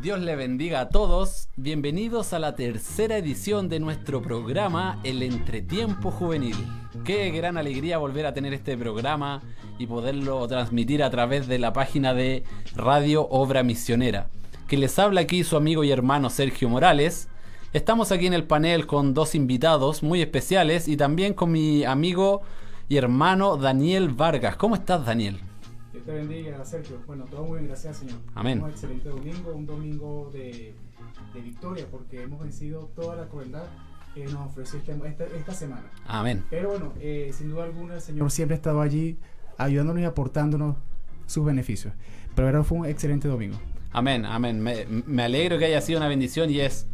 Dios le bendiga a todos. Bienvenidos a la tercera edición de nuestro programa El Entretiempo Juvenil. Qué gran alegría volver a tener este programa y poderlo transmitir a través de la página de Radio Obra Misionera. Que les habla aquí su amigo y hermano Sergio Morales. Estamos aquí en el panel con dos invitados muy especiales y también con mi amigo y hermano Daniel Vargas. ¿Cómo estás, Daniel? Dios te bendiga, Sergio. Bueno, todo muy bien, gracias, Señor. Amén. Un excelente domingo, un domingo de, de victoria, porque hemos vencido toda la crueldad que nos ofreció este- esta, esta semana. Amén. Pero bueno, eh, sin duda alguna, el Señor siempre ha estado allí ayudándonos y aportándonos sus beneficios. Pero ahora fue un excelente domingo. Amén, amén. Me, me alegro que haya sido una bendición y es,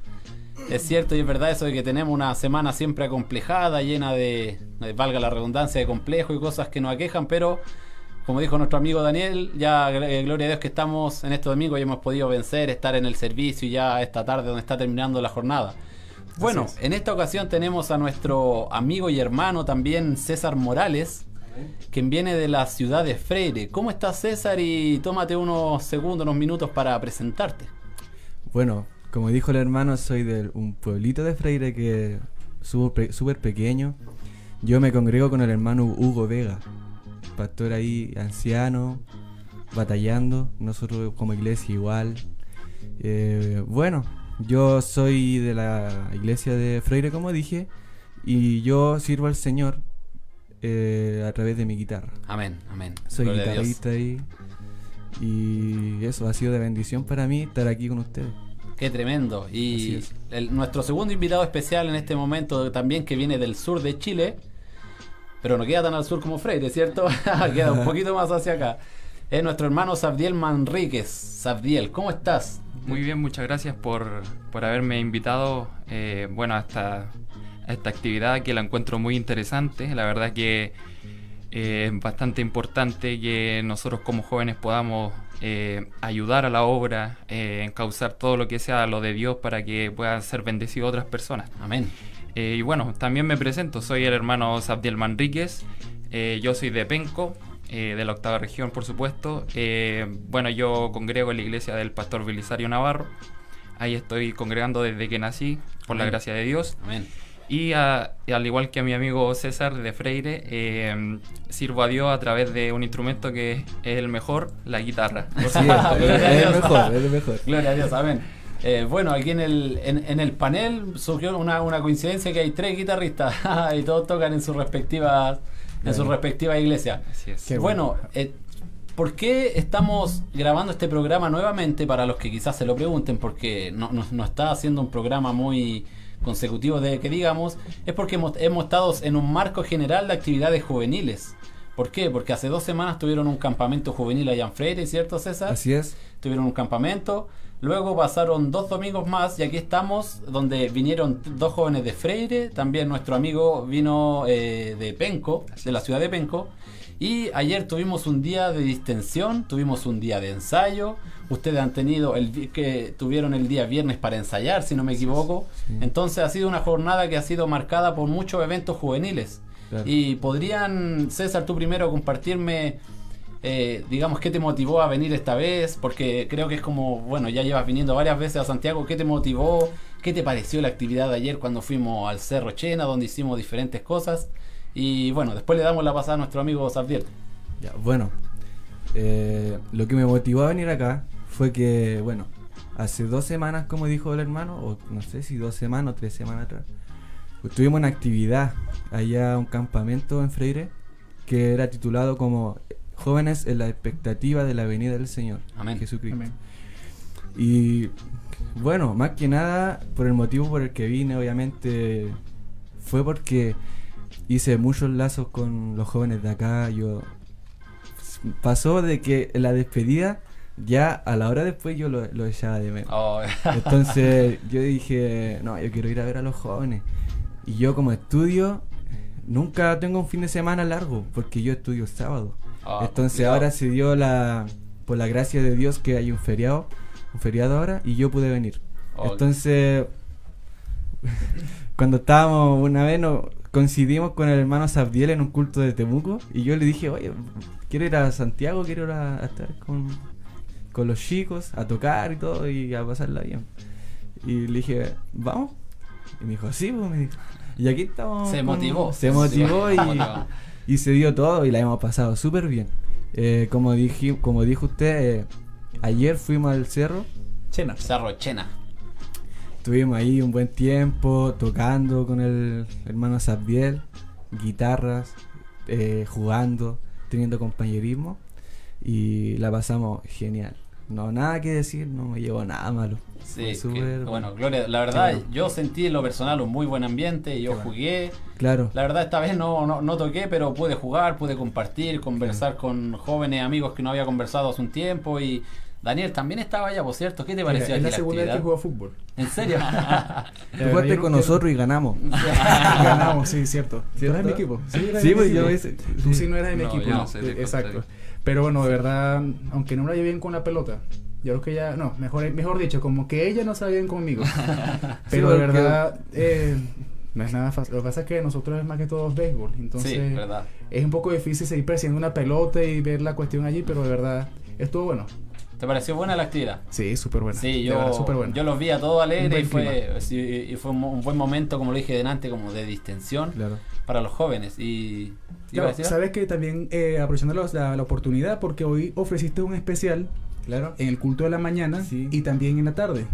es cierto y es verdad eso de que tenemos una semana siempre acomplejada, llena de, de, valga la redundancia, de complejos y cosas que nos aquejan, pero como dijo nuestro amigo Daniel, ya eh, gloria a Dios que estamos en este domingo y hemos podido vencer, estar en el servicio y ya esta tarde donde está terminando la jornada. Bueno, es. en esta ocasión tenemos a nuestro amigo y hermano también César Morales, quien viene de la ciudad de Freire. ¿Cómo estás César? Y tómate unos segundos, unos minutos para presentarte. Bueno, como dijo el hermano, soy de un pueblito de Freire que súper súper pequeño. Yo me congrego con el hermano Hugo Vega, pastor ahí anciano, batallando. Nosotros como iglesia igual. Eh, bueno, yo soy de la iglesia de Freire, como dije, y yo sirvo al Señor eh, a través de mi guitarra. Amén, amén. Soy Gloria guitarrista ahí. Y eso ha sido de bendición para mí estar aquí con ustedes. Qué tremendo. Y el- nuestro segundo invitado especial en este momento también que viene del sur de Chile, pero no queda tan al sur como Freire, ¿cierto? queda un poquito más hacia acá. Es nuestro hermano Sabdiel Manríquez. Sabdiel, ¿cómo estás? Muy bien, muchas gracias por, por haberme invitado eh, bueno, a esta, a esta actividad que la encuentro muy interesante. La verdad que eh, es bastante importante que nosotros como jóvenes podamos eh, ayudar a la obra, eh, encauzar todo lo que sea lo de Dios para que puedan ser bendecidos otras personas. Amén. Eh, y bueno, también me presento, soy el hermano Sabdiel Manríquez, eh, yo soy de Penco, de la octava región por supuesto. Bueno, yo congrego en la iglesia del pastor Belisario Navarro, ahí estoy congregando desde que nací, por la gracia de Dios. Amén. Y a- y al igual que a mi amigo César de Freire, eh, sirvo a Dios a través de un instrumento que es el mejor, la guitarra. Sí, es, Gloria a es el Dios. mejor, es el mejor. Gloria a Dios, amén. Eh, bueno, aquí en el, en, en el panel surgió una, una coincidencia que hay tres guitarristas y todos tocan en sus respectivas en sus Bueno. respectivas iglesias. Así es. Qué bueno, eh, ¿por qué estamos grabando este programa nuevamente? Para los que quizás se lo pregunten, porque no, no- no está haciendo un programa muy consecutivo de que digamos, es porque hemos, hemos estado en un marco general de actividades juveniles. ¿Por qué? Porque hace dos semanas tuvieron un campamento juvenil allá en Freire, ¿cierto César? Así es. tuvieron un campamento. Luego pasaron dos domingos más y aquí estamos, donde vinieron dos jóvenes de Freire. También nuestro amigo vino eh, de Penco, de la ciudad de Penco. Y ayer tuvimos un día de distensión, tuvimos un día de ensayo. Ustedes han tenido el que tuvieron el día viernes para ensayar, si no me equivoco. Sí. Entonces ha sido una jornada que ha sido marcada por muchos eventos juveniles. Claro. Y podrían, César, tú primero compartirme, eh, digamos, qué te motivó a venir esta vez, porque creo que es como, bueno, ya llevas viniendo varias veces a Santiago, ¿qué te motivó? ¿Qué te pareció la actividad de ayer cuando fuimos al Cerro Chena, donde hicimos diferentes cosas? Y bueno, después le damos la pasada a nuestro amigo Sabdiel. Ya, bueno, eh, lo que me motivó a venir acá fue que, bueno, hace dos semanas, como dijo el hermano, o no sé si dos semanas o tres semanas atrás, pues tuvimos una actividad allá, un campamento en Freire, que era titulado como Jóvenes en la expectativa de la venida del Señor, Amén. Jesucristo. Amén. Y bueno, más que nada, por el motivo por el que vine, obviamente, fue porque hice muchos lazos con los jóvenes de acá. Yo pasó de que la despedida, ya a la hora después yo lo, lo echaba de menos. Oh, Entonces yo dije, no, yo quiero ir a ver a los jóvenes. Y yo como estudio, nunca tengo un fin de semana largo, porque yo estudio sábado. oh, Entonces complicado. ahora se dio la, por la gracia de Dios que hay un feriado, un feriado ahora, y yo pude venir. Oh. Entonces cuando estábamos una vez, nos coincidimos con el hermano Sabdiel en un culto de Temuco. Y yo le dije, oye, quiero ir a Santiago, quiero ir a, a estar con, con los chicos, a tocar y todo, y a pasarla bien. Y le dije, ¿vamos? Y me dijo, sí, pues me dijo. Y aquí estamos. Se con- motivó. Se motivó y, y se dio todo y la hemos pasado súper bien. Eh, como, dije, como dijo usted, eh, ayer fuimos al cerro, Chena. Cerro Chena. Estuvimos ahí un buen tiempo tocando con el hermano Sabdiel, guitarras, eh, jugando, teniendo compañerismo y la pasamos genial. No, nada que decir, no me llevó nada malo. Sí, que- súper bueno, Gloria, la verdad, yo sentí en lo personal un muy buen ambiente, yo Qué bueno. jugué, Claro, la verdad esta vez no, no, no toqué, pero pude jugar, pude compartir, conversar con jóvenes amigos que no había conversado hace un tiempo y Daniel también estaba allá, por cierto, ¿qué te pareció es a la segunda vez que juego fútbol. ¿En serio? tú jugaste Daniel, con ¿qué- nosotros y ganamos. Ganamos, sí, cierto. ¿Tú ¿Cierto? eras de mi equipo? Sí, Sí, mi pues yo ese- Tú sí no eras de mi No, equipo. no. del Exacto. contrario. Pero bueno, de verdad, aunque no me la llevé bien con la pelota, yo creo que ya, no, mejor, mejor dicho, como que ella no se bien conmigo. Pero de verdad, eh, no es nada fácil. Lo que pasa es que nosotros es más que todo béisbol. Entonces, sí, verdad. es un poco difícil seguir persiguiendo una pelota y ver la cuestión allí, pero de verdad, estuvo bueno. ¿Te pareció buena la actividad? Sí, súper buena. Sí, yo, buena. yo los vi a todos alegres y fue, sí, y fue un, un buen momento, como lo dije delante, como de distensión Claro. para los jóvenes. Y, ¿iba a Claro, sabes que también eh, aprovechando la, la- la oportunidad, porque hoy ofreciste un especial Claro. en el culto de la mañana Sí. y también en la tarde.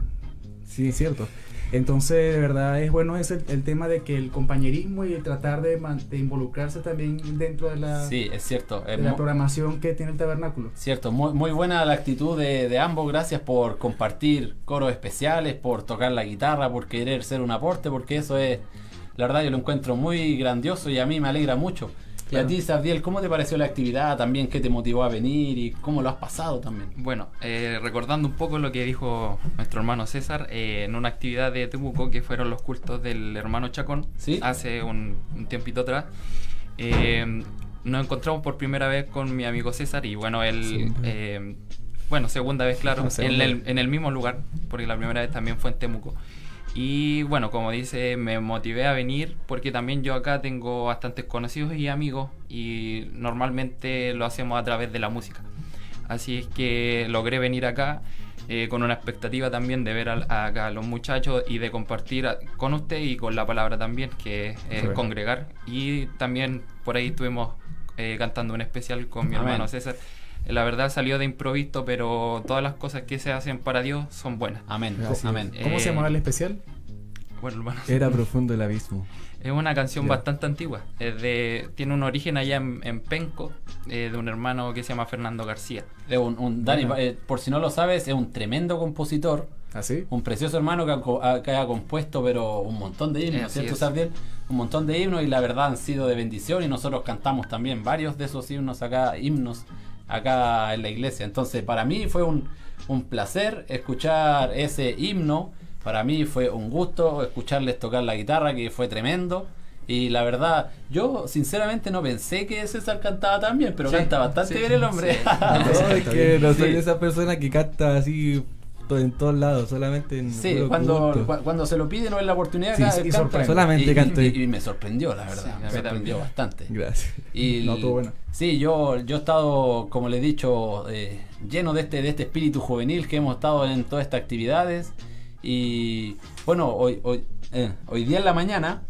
Sí, es cierto. Entonces, de verdad es bueno ese el tema de que el compañerismo y el tratar de, involucrarse también dentro de la, Sí, es cierto. de es la programación que tiene el tabernáculo. Cierto, muy, muy buena la actitud de, de ambos. Gracias por compartir coros especiales, por tocar la guitarra, por querer ser un aporte, porque eso es, la verdad, yo lo encuentro muy grandioso y a mí me alegra mucho. Y a ti, Sabdiel, ¿cómo te pareció la actividad? También, ¿qué te motivó a venir y cómo lo has pasado también? Bueno, eh, recordando un poco lo que dijo nuestro hermano César, eh, en una actividad de Temuco que fueron los cultos del hermano Chacón, Sí. hace un, un tiempito atrás, eh, nos encontramos por primera vez con mi amigo César y bueno, él, bueno, segunda vez, claro, La en segunda el, vez. en el mismo lugar, porque la primera vez también fue en Temuco. Y bueno, como dice, me motivé a venir porque también yo acá tengo bastantes conocidos y amigos y normalmente lo hacemos a través de la música. Así es que logré venir acá eh, con una expectativa también de ver a, acá a los muchachos y de compartir a- con usted y con la palabra también, que es eh, congregar. Y también por ahí estuvimos eh, cantando un especial con mi hermano César. Eh, La verdad salió de improviso, pero todas las cosas que se hacen para Dios son buenas. Amén, amén. ¿Cómo se Eh, llamaba el especial? Bueno, hermano. Era profundo el abismo. Es una canción Ya. bastante antigua. Es de, tiene un origen allá en, en Penco, eh, de un hermano que se llama Fernando García. Es un, un- Dani, Bueno. eh, por si no lo sabes, es un tremendo compositor, ¿Así? un precioso hermano que ha, que ha compuesto pero un montón de himnos, ¿cierto, es. Sabdiel? Un montón de himnos y la verdad han sido de bendición y nosotros cantamos también varios de esos himnos acá, himnos acá en la iglesia. Entonces para mí fue un, un placer escuchar ese himno, para mí fue un gusto escucharles tocar la guitarra que fue tremendo. Y la verdad, yo sinceramente no pensé que César cantaba tan bien, pero Sí, canta bastante sí, bien el hombre. sí. No, es que no soy esa persona que canta así en todos lados, solamente en Sí, cuando, cu- cuando se lo piden o es la oportunidad, Sí, y canta. Solamente y, canto y- y- y me sorprendió, la verdad. Sí, me sorprendió bastante. Gracias. Y No, bueno. Sí, yo, yo he estado, como les he dicho, eh, lleno de este, de este espíritu juvenil que hemos estado en todas estas actividades. Y bueno, hoy, hoy, eh, hoy día en la mañana,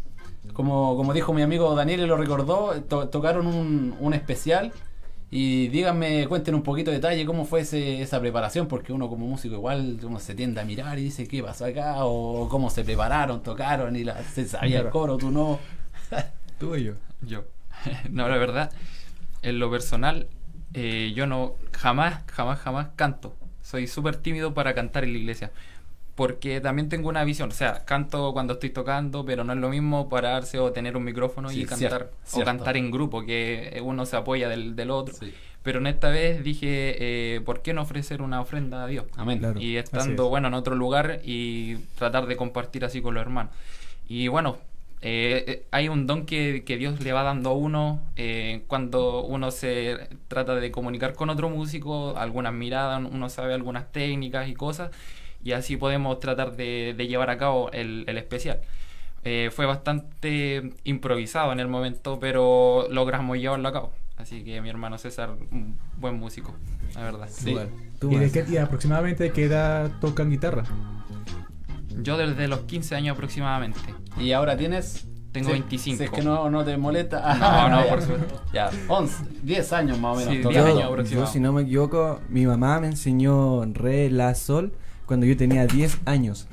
como, como dijo mi amigo Daniel y lo recordó, to- tocaron un, un especial. Y díganme, cuenten un poquito de detalle cómo fue ese- esa preparación, porque uno como músico igual uno se tiende a mirar y dice qué pasó acá, o cómo se prepararon, tocaron y la, se sabía el coro, tú no. Tú y yo. Yo. no, la verdad, en lo personal, eh, yo no jamás, jamás, jamás canto. Soy súper tímido para cantar en la iglesia. Porque también tengo una visión. O sea, canto cuando estoy tocando, pero no es lo mismo pararse o tener un micrófono Sí, y cantar. cierto, o cierto. cantar en grupo, que uno se apoya del, del otro. Sí. Pero en esta vez dije, eh, ¿por qué no ofrecer una ofrenda a Dios? Amén. Claro. y estando es. bueno en otro lugar y tratar de compartir así con los hermanos y bueno eh, eh, hay un don que, que Dios le va dando a uno eh, cuando uno se trata de comunicar con otro músico algunas miradas uno sabe algunas técnicas y cosas y así podemos tratar de, de llevar a cabo el, el especial. Eh, fue bastante improvisado en el momento, pero logramos llevarlo a cabo. Así que mi hermano César, un buen músico, la verdad. Sí. Tú ¿Y, de más. qué, y aproximadamente de qué edad tocan guitarra? Yo desde los 15 años aproximadamente. Y ahora tienes. Tengo si- 25. Si es que no, no te molesta. No, no, por supuesto. Ya, 11, 10 años más o menos. Sí, toca. 10 Yo, años yo, aproximado. si no me equivoco, mi mamá me enseñó re, la, sol cuando yo tenía 10 años.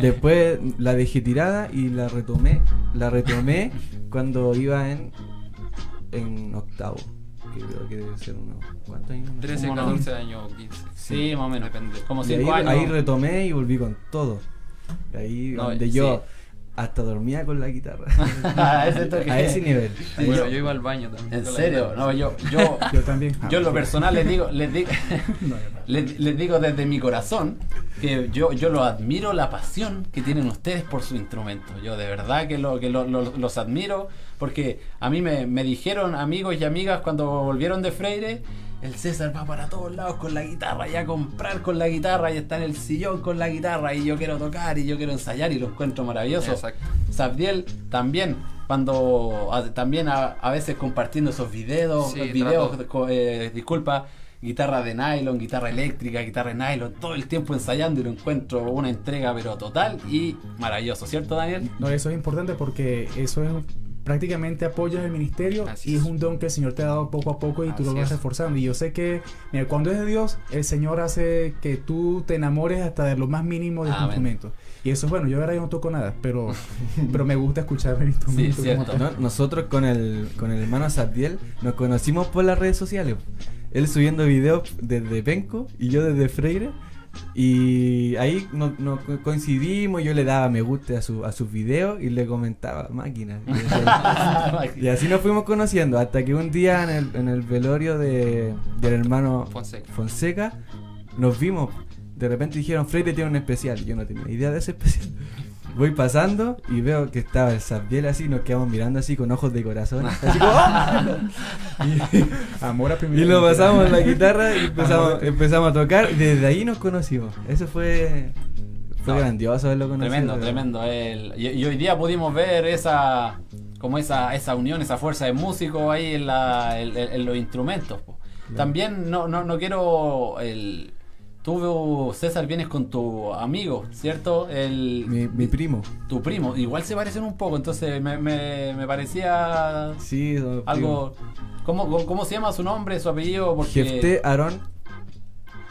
Después la dejé tirada y la retomé. La retomé cuando iba en, en octavo. Que creo que debe ser unos. ¿Cuántos años? 13, Como 14 años o 15. Sí, más o menos. Depende. Como Y ahí, 5 años. ahí retomé y volví con todo. Ahí No, donde sí. yo hasta dormía con la guitarra. a ese toque. A ese nivel. Sí, bueno, yo- yo iba al baño también. ¿En serio? No, yo, yo, Yo también. Ah, yo en lo sí. personal les digo, les digo, les, les digo desde mi corazón que yo, yo lo admiro la pasión que tienen ustedes por su instrumento. Yo de verdad que, lo, que lo- lo- los admiro porque a mí me, me dijeron amigos y amigas cuando volvieron de Freire, el César va para todos lados con la guitarra y a comprar con la guitarra y está en el sillón con la guitarra y yo quiero tocar y yo quiero ensayar y lo encuentro maravilloso. Exacto. Sabdiel también, cuando a- también a, a veces compartiendo esos videos, Sí, videos, eh, disculpa, guitarra de nylon, guitarra eléctrica, guitarra de nylon, todo el tiempo ensayando y lo encuentro una entrega pero total y maravilloso, ¿cierto Daniel? No, eso es importante porque eso es prácticamente apoyas el ministerio Así y es es. un don que el Señor te ha dado poco a poco y tú lo vas es. reforzando. Y yo sé que, mira, cuando es de Dios, el Señor hace que tú te enamores hasta de lo más mínimo de tu instrumento. Y eso es bueno, yo ahora yo no toco nada, pero, pero me gusta escuchar el instrumento. Sí, cierto. como tal. No, nosotros con el, con el hermano Sabdiel nos conocimos por las redes sociales. Él subiendo videos desde Penco y yo desde Freire. Y ahí nos, nos co- coincidimos, yo le daba me gusta a, su, a sus videos y le comentaba máquinas. Y así nos fuimos conociendo hasta que un día en el, en el velorio de, del hermano Fonseca. Fonseca nos vimos. De repente dijeron, Freire tiene un especial. Yo no tenía idea de ese especial. Voy pasando y veo que estaba el Sabdiel así, nos quedamos mirando así con ojos de corazón. Así como, ¡ah! y, Amor a primera y lo pasamos en la guitarra y empezamos, empezamos a tocar. Y desde ahí nos conocimos. Eso fue, fue No, grandioso haberlo conocido. Tremendo, tremendo. El- y, y hoy día pudimos ver esa como esa, esa unión, esa fuerza de músicos ahí en, la, en, en- en los instrumentos. po. También no, no, no quiero el tú César vienes con tu amigo, ¿cierto? El Mi, mi primo. tu primo, igual se parecen un poco, entonces me, me, me parecía Sí, algo ¿cómo, cómo, se llama su nombre, su apellido? Porque Jefté Aarón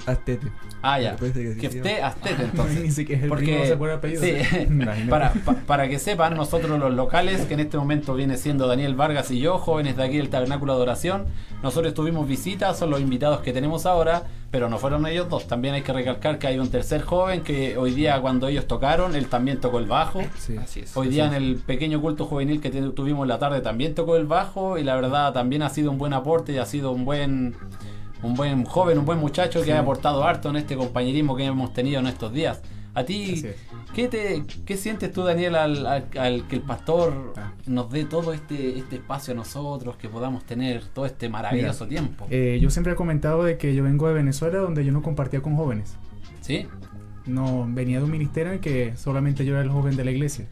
Astete. Ah, ya. Que sí, sí. Astete, Ni entonces. siquiera el Porque, primo se pone apellido. sí, para, pa- para que sepan, nosotros los locales, que en este momento viene siendo Daniel Vargas y yo, jóvenes de aquí del Tabernáculo de Adoración, nosotros tuvimos visitas, son los invitados que tenemos ahora, pero no fueron ellos dos. También hay que recalcar que hay un tercer joven que hoy día, cuando ellos tocaron, él también tocó el bajo. Sí. Así es. Hoy día en el pequeño culto juvenil que tuvimos en la tarde también tocó el bajo y la verdad también ha sido un buen aporte y ha sido un buen un buen joven, un buen muchacho que ha aportado harto en este compañerismo que hemos tenido en estos días. A ti. ¿qué, te, ¿qué sientes tú, Daniel, al, al- al que el pastor Ah. nos dé todo este, este espacio a nosotros, que podamos tener todo este maravilloso tiempo? Eh, yo siempre he comentado de que yo vengo de Venezuela donde yo no compartía con jóvenes. ¿Sí? No, venía de un ministerio en que solamente yo era el joven de la iglesia.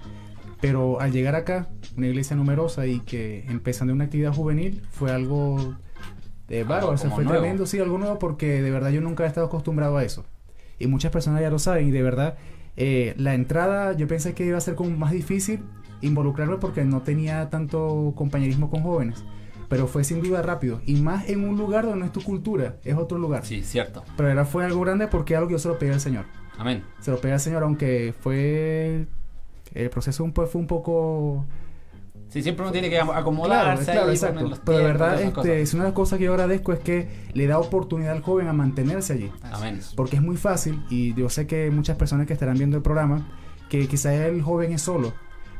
Pero al llegar acá, una iglesia numerosa y que empezando una actividad juvenil, fue algo Algo bárbaro, como fue nuevo. tremendo, sí, algo nuevo porque de verdad yo nunca he estado acostumbrado a eso. Y muchas personas ya lo saben y de verdad eh, la entrada yo pensé que iba a ser como más difícil involucrarme porque no tenía tanto compañerismo con jóvenes. Pero fue sin duda rápido. Y más en un lugar donde no es tu cultura, es otro lugar. Sí, cierto. Pero era, fue algo grande porque algo que yo se lo pedí al Señor Amén. se lo pedí al Señor, aunque fue. El proceso fue un poco. Sí, siempre uno tiene que acomodarse claro, ahí, exacto. poner los Pero de verdad, este, es una de las cosas que yo agradezco es que le da oportunidad al joven a mantenerse allí. Amén. Porque es muy fácil, y yo sé que muchas personas que estarán viendo el programa, que quizás el joven es solo,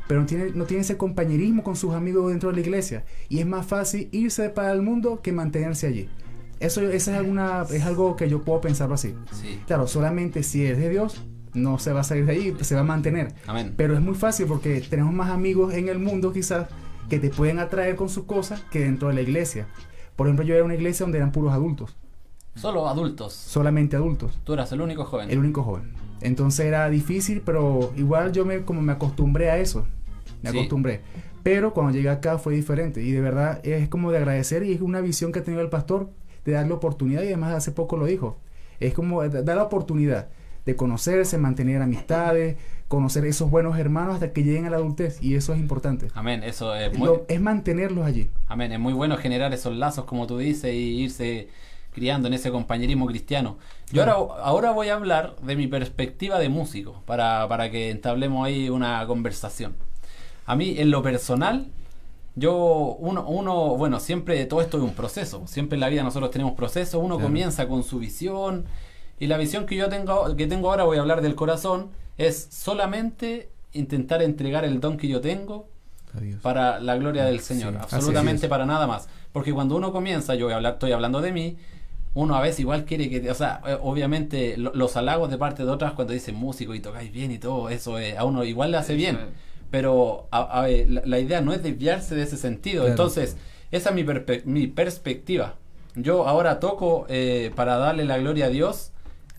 pero no tiene, no tiene ese compañerismo con sus amigos dentro de la iglesia. Y es más fácil irse para el mundo que mantenerse allí. Eso, eso es, alguna, es algo que yo puedo pensarlo así. Sí. Claro, solamente si es de Dios, no se va a salir de ahí, se va a mantener. Amén. Pero es muy fácil porque tenemos más amigos en el mundo quizás que te pueden atraer con sus cosas que dentro de la iglesia. Por ejemplo, yo era una iglesia donde eran puros adultos, Solo adultos. solamente adultos, Tú eras el único joven. el único joven. Entonces era difícil, pero igual yo me, como me acostumbré a eso. Me Sí. acostumbré. Pero cuando llegué acá fue diferente. Y de verdad es como de agradecer y es una visión que ha tenido el pastor de darle oportunidad. Y además hace poco lo dijo. Es como da- dar la oportunidad de conocerse, mantener amistades, conocer esos buenos hermanos hasta que lleguen a la adultez. Y eso es importante. Amén, eso es muy, Lo- es mantenerlos allí. amén, es muy bueno generar esos lazos, como tú dices, y irse criando en ese compañerismo cristiano. Yo ahora, ahora voy a hablar de mi perspectiva de músico, para, para que entablemos ahí una conversación. A mí, en lo personal, yo, uno, uno, bueno, siempre todo esto es un proceso. Siempre en la vida nosotros tenemos procesos. Uno Claro. comienza con su visión. Y la visión que yo tengo, que tengo ahora, voy a hablar del corazón, es solamente intentar entregar el don que yo tengo Adiós. para la gloria del Señor, Sí, absolutamente para nada más. Porque cuando uno comienza, yo voy a hablar, estoy hablando de mí, uno a veces igual quiere que, o sea, eh, obviamente lo- los halagos de parte de otras cuando dicen músico y tocáis bien y todo, eso eh, a uno igual le hace bien. Pero a- a ver, la, la idea no es desviarse de ese sentido. Claro. Entonces, esa es mi, perpe- mi perspectiva. Yo ahora toco eh, para darle la gloria a Dios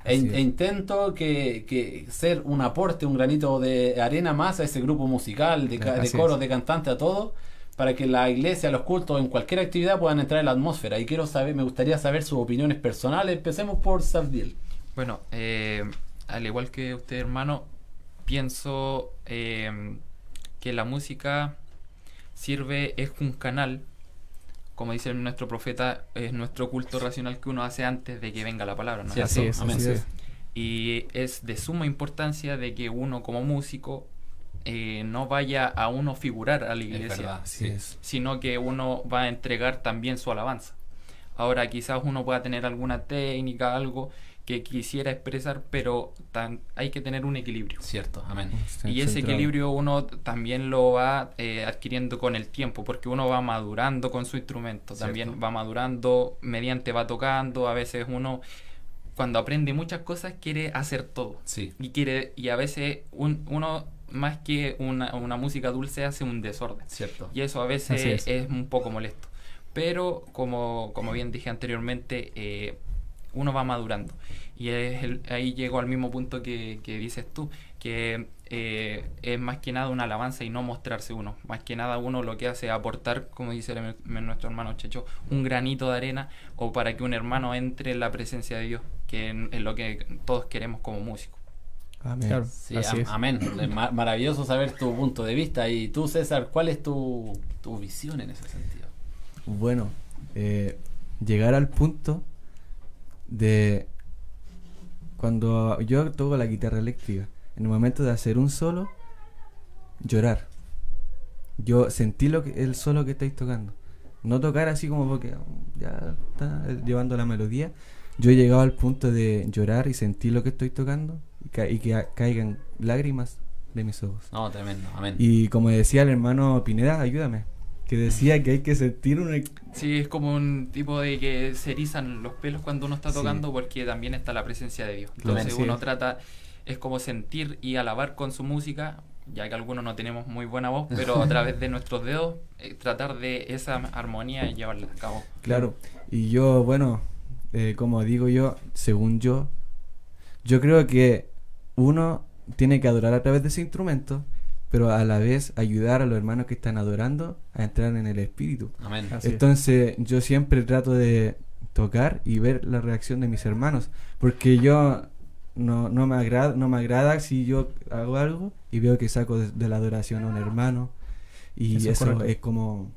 e, e intento que, que ser un aporte, un granito de arena más a ese grupo musical, de, coros, es. de cantantes, a todo, para que la iglesia, los cultos, en cualquier actividad puedan entrar en la atmósfera. Y quiero saber, me gustaría saber sus opiniones personales. Empecemos por Sabdiel. Bueno, eh, al igual que usted, hermano, pienso eh, que la música sirve, es un canal, como dice nuestro profeta, es nuestro culto racional que uno hace antes de que venga la palabra. ¿no es Cierto. así? Es, Amén. así es. Y es de suma importancia de que uno como músico eh, no vaya a uno figurar a la Es iglesia, verdad, Así sí. es. sino que uno va a entregar también su alabanza. Ahora quizás uno pueda tener alguna técnica, algo que quisiera expresar, pero tan- hay que tener un equilibrio. Cierto, amén. Y ese centrado. equilibrio uno también lo va eh, adquiriendo con el tiempo, porque uno va madurando con su instrumento, Cierto. también va madurando mediante va tocando, a veces uno cuando aprende muchas cosas quiere hacer todo Sí, y quiere y a veces un- uno más que una, una música dulce hace un desorden cierto. y eso a veces es. un poco molesto. Pero como, como bien dije anteriormente, eh, uno va madurando. Y es el- ahí llego al mismo punto que, que dices tú, que eh, es más que nada una alabanza y no mostrarse uno. Más que nada uno lo que hace es aportar, como dice el- nuestro hermano Checho, un granito de arena o para que un hermano entre en la presencia de Dios, que es lo que todos queremos como músicos. Amén. Claro, Sí, así am- es. amén. Maravilloso saber tu punto de vista. Y tú, César, ¿cuál es tu, tu visión en ese sentido? Bueno, eh, llegar al punto de cuando yo toco la guitarra eléctrica, en el momento de hacer un solo, llorar. Yo sentí lo que, el solo que estáis tocando. No tocar así como porque ya está eh, llevando la melodía. Yo he llegado al punto de llorar y sentir lo que estoy tocando y, ca- y que ca- caigan lágrimas de mis ojos. No, tremendo. Amén. Y como decía el hermano Pineda, ayúdame, que decía que hay que sentir una... Sí, es como un tipo de que se erizan los pelos cuando uno está Sí. tocando porque también está la presencia de Dios. Entonces uno trata, es como sentir y alabar con su música, ya que algunos no tenemos muy buena voz, pero a través de nuestros dedos, eh, tratar de esa armonía y llevarla a cabo. Claro, y yo, bueno, eh, como digo yo, según yo, yo creo que uno tiene que adorar a través de ese instrumento, pero a la vez ayudar a los hermanos que están adorando a entrar en el espíritu. Amén. Entonces yo siempre trato de tocar y ver la reacción de mis hermanos, porque yo no, no, me, agrada, no me agrada si yo hago algo y veo que saco de, de la adoración a un hermano y Eso eso, es como,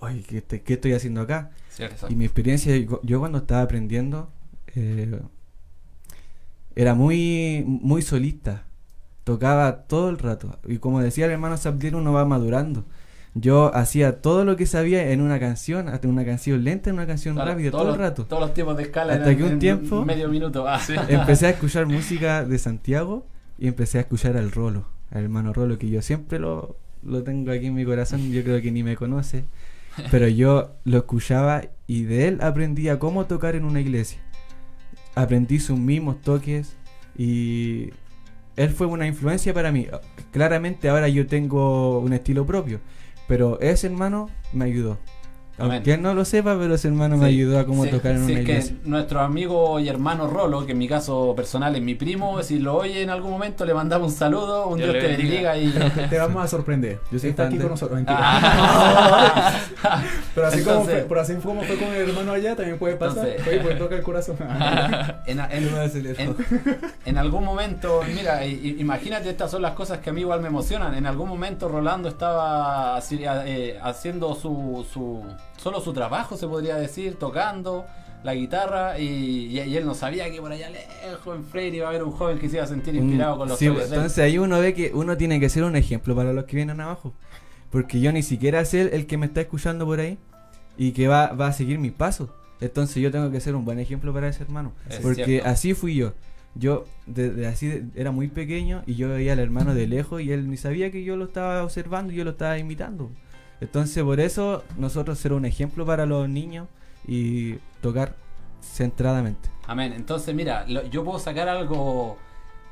ay, ¿qué, te- qué estoy haciendo acá? Cierto. Y mi experiencia, yo, yo cuando estaba aprendiendo, eh, era muy, muy solista. Tocaba todo el rato. Y como decía el hermano Sabdiel, uno va madurando. Yo hacía todo lo que sabía en una canción, hasta una canción lenta, en una canción Claro, rápida, todo el rato. Todos los tipos de escala Hasta en- que un en tiempo- medio minuto. Ah, Empecé a escuchar música de Santiago y empecé a escuchar al Rolo, al hermano Rolo, que yo siempre lo, lo tengo aquí en mi corazón, yo creo que ni me conoce. Pero yo lo escuchaba y de él aprendía cómo tocar en una iglesia. Aprendí sus mismos toques y él fue una influencia para mí. Claramente ahora yo tengo un estilo propio, pero ese hermano me ayudó. Amén. Aunque no lo sepa, pero ese hermano me ayudó a cómo sí, tocar en sí, una es que nuestro amigo y hermano Rolo, que en mi caso personal es mi primo, si lo oye en algún momento le mandamos un saludo, un Dios te bendiga bendiga. y... Te vamos a sorprender. Yo soy Está aquí con nosotros. Mentira. Ah. Pero así, como fue, por así como fue con el hermano allá, también puede pasar. Entonces- Oye, pues toca el corazón. en, algún momento, mira, imagínate, estas son las cosas que a mí igual me emocionan. En algún momento Rolando estaba así, eh, haciendo su, su solo su trabajo, se podría decir, tocando la guitarra y, y- y él no sabía que por allá lejos en Freire iba a haber un joven que se iba a sentir inspirado con los Sí, entonces ahí uno ve que uno tiene que ser un ejemplo para los que vienen abajo. Porque yo ni siquiera sé el que me está escuchando por ahí y que va, va a seguir mis pasos. Entonces yo tengo que ser un buen ejemplo para ese hermano. Es porque cierto. así fui yo. Yo desde así de- era muy pequeño y yo veía al hermano de lejos y él ni sabía que yo lo estaba observando y yo lo estaba imitando. Entonces por eso nosotros ser un ejemplo para los niños y tocar centradamente. Amén. Entonces, mira, lo- yo puedo sacar algo,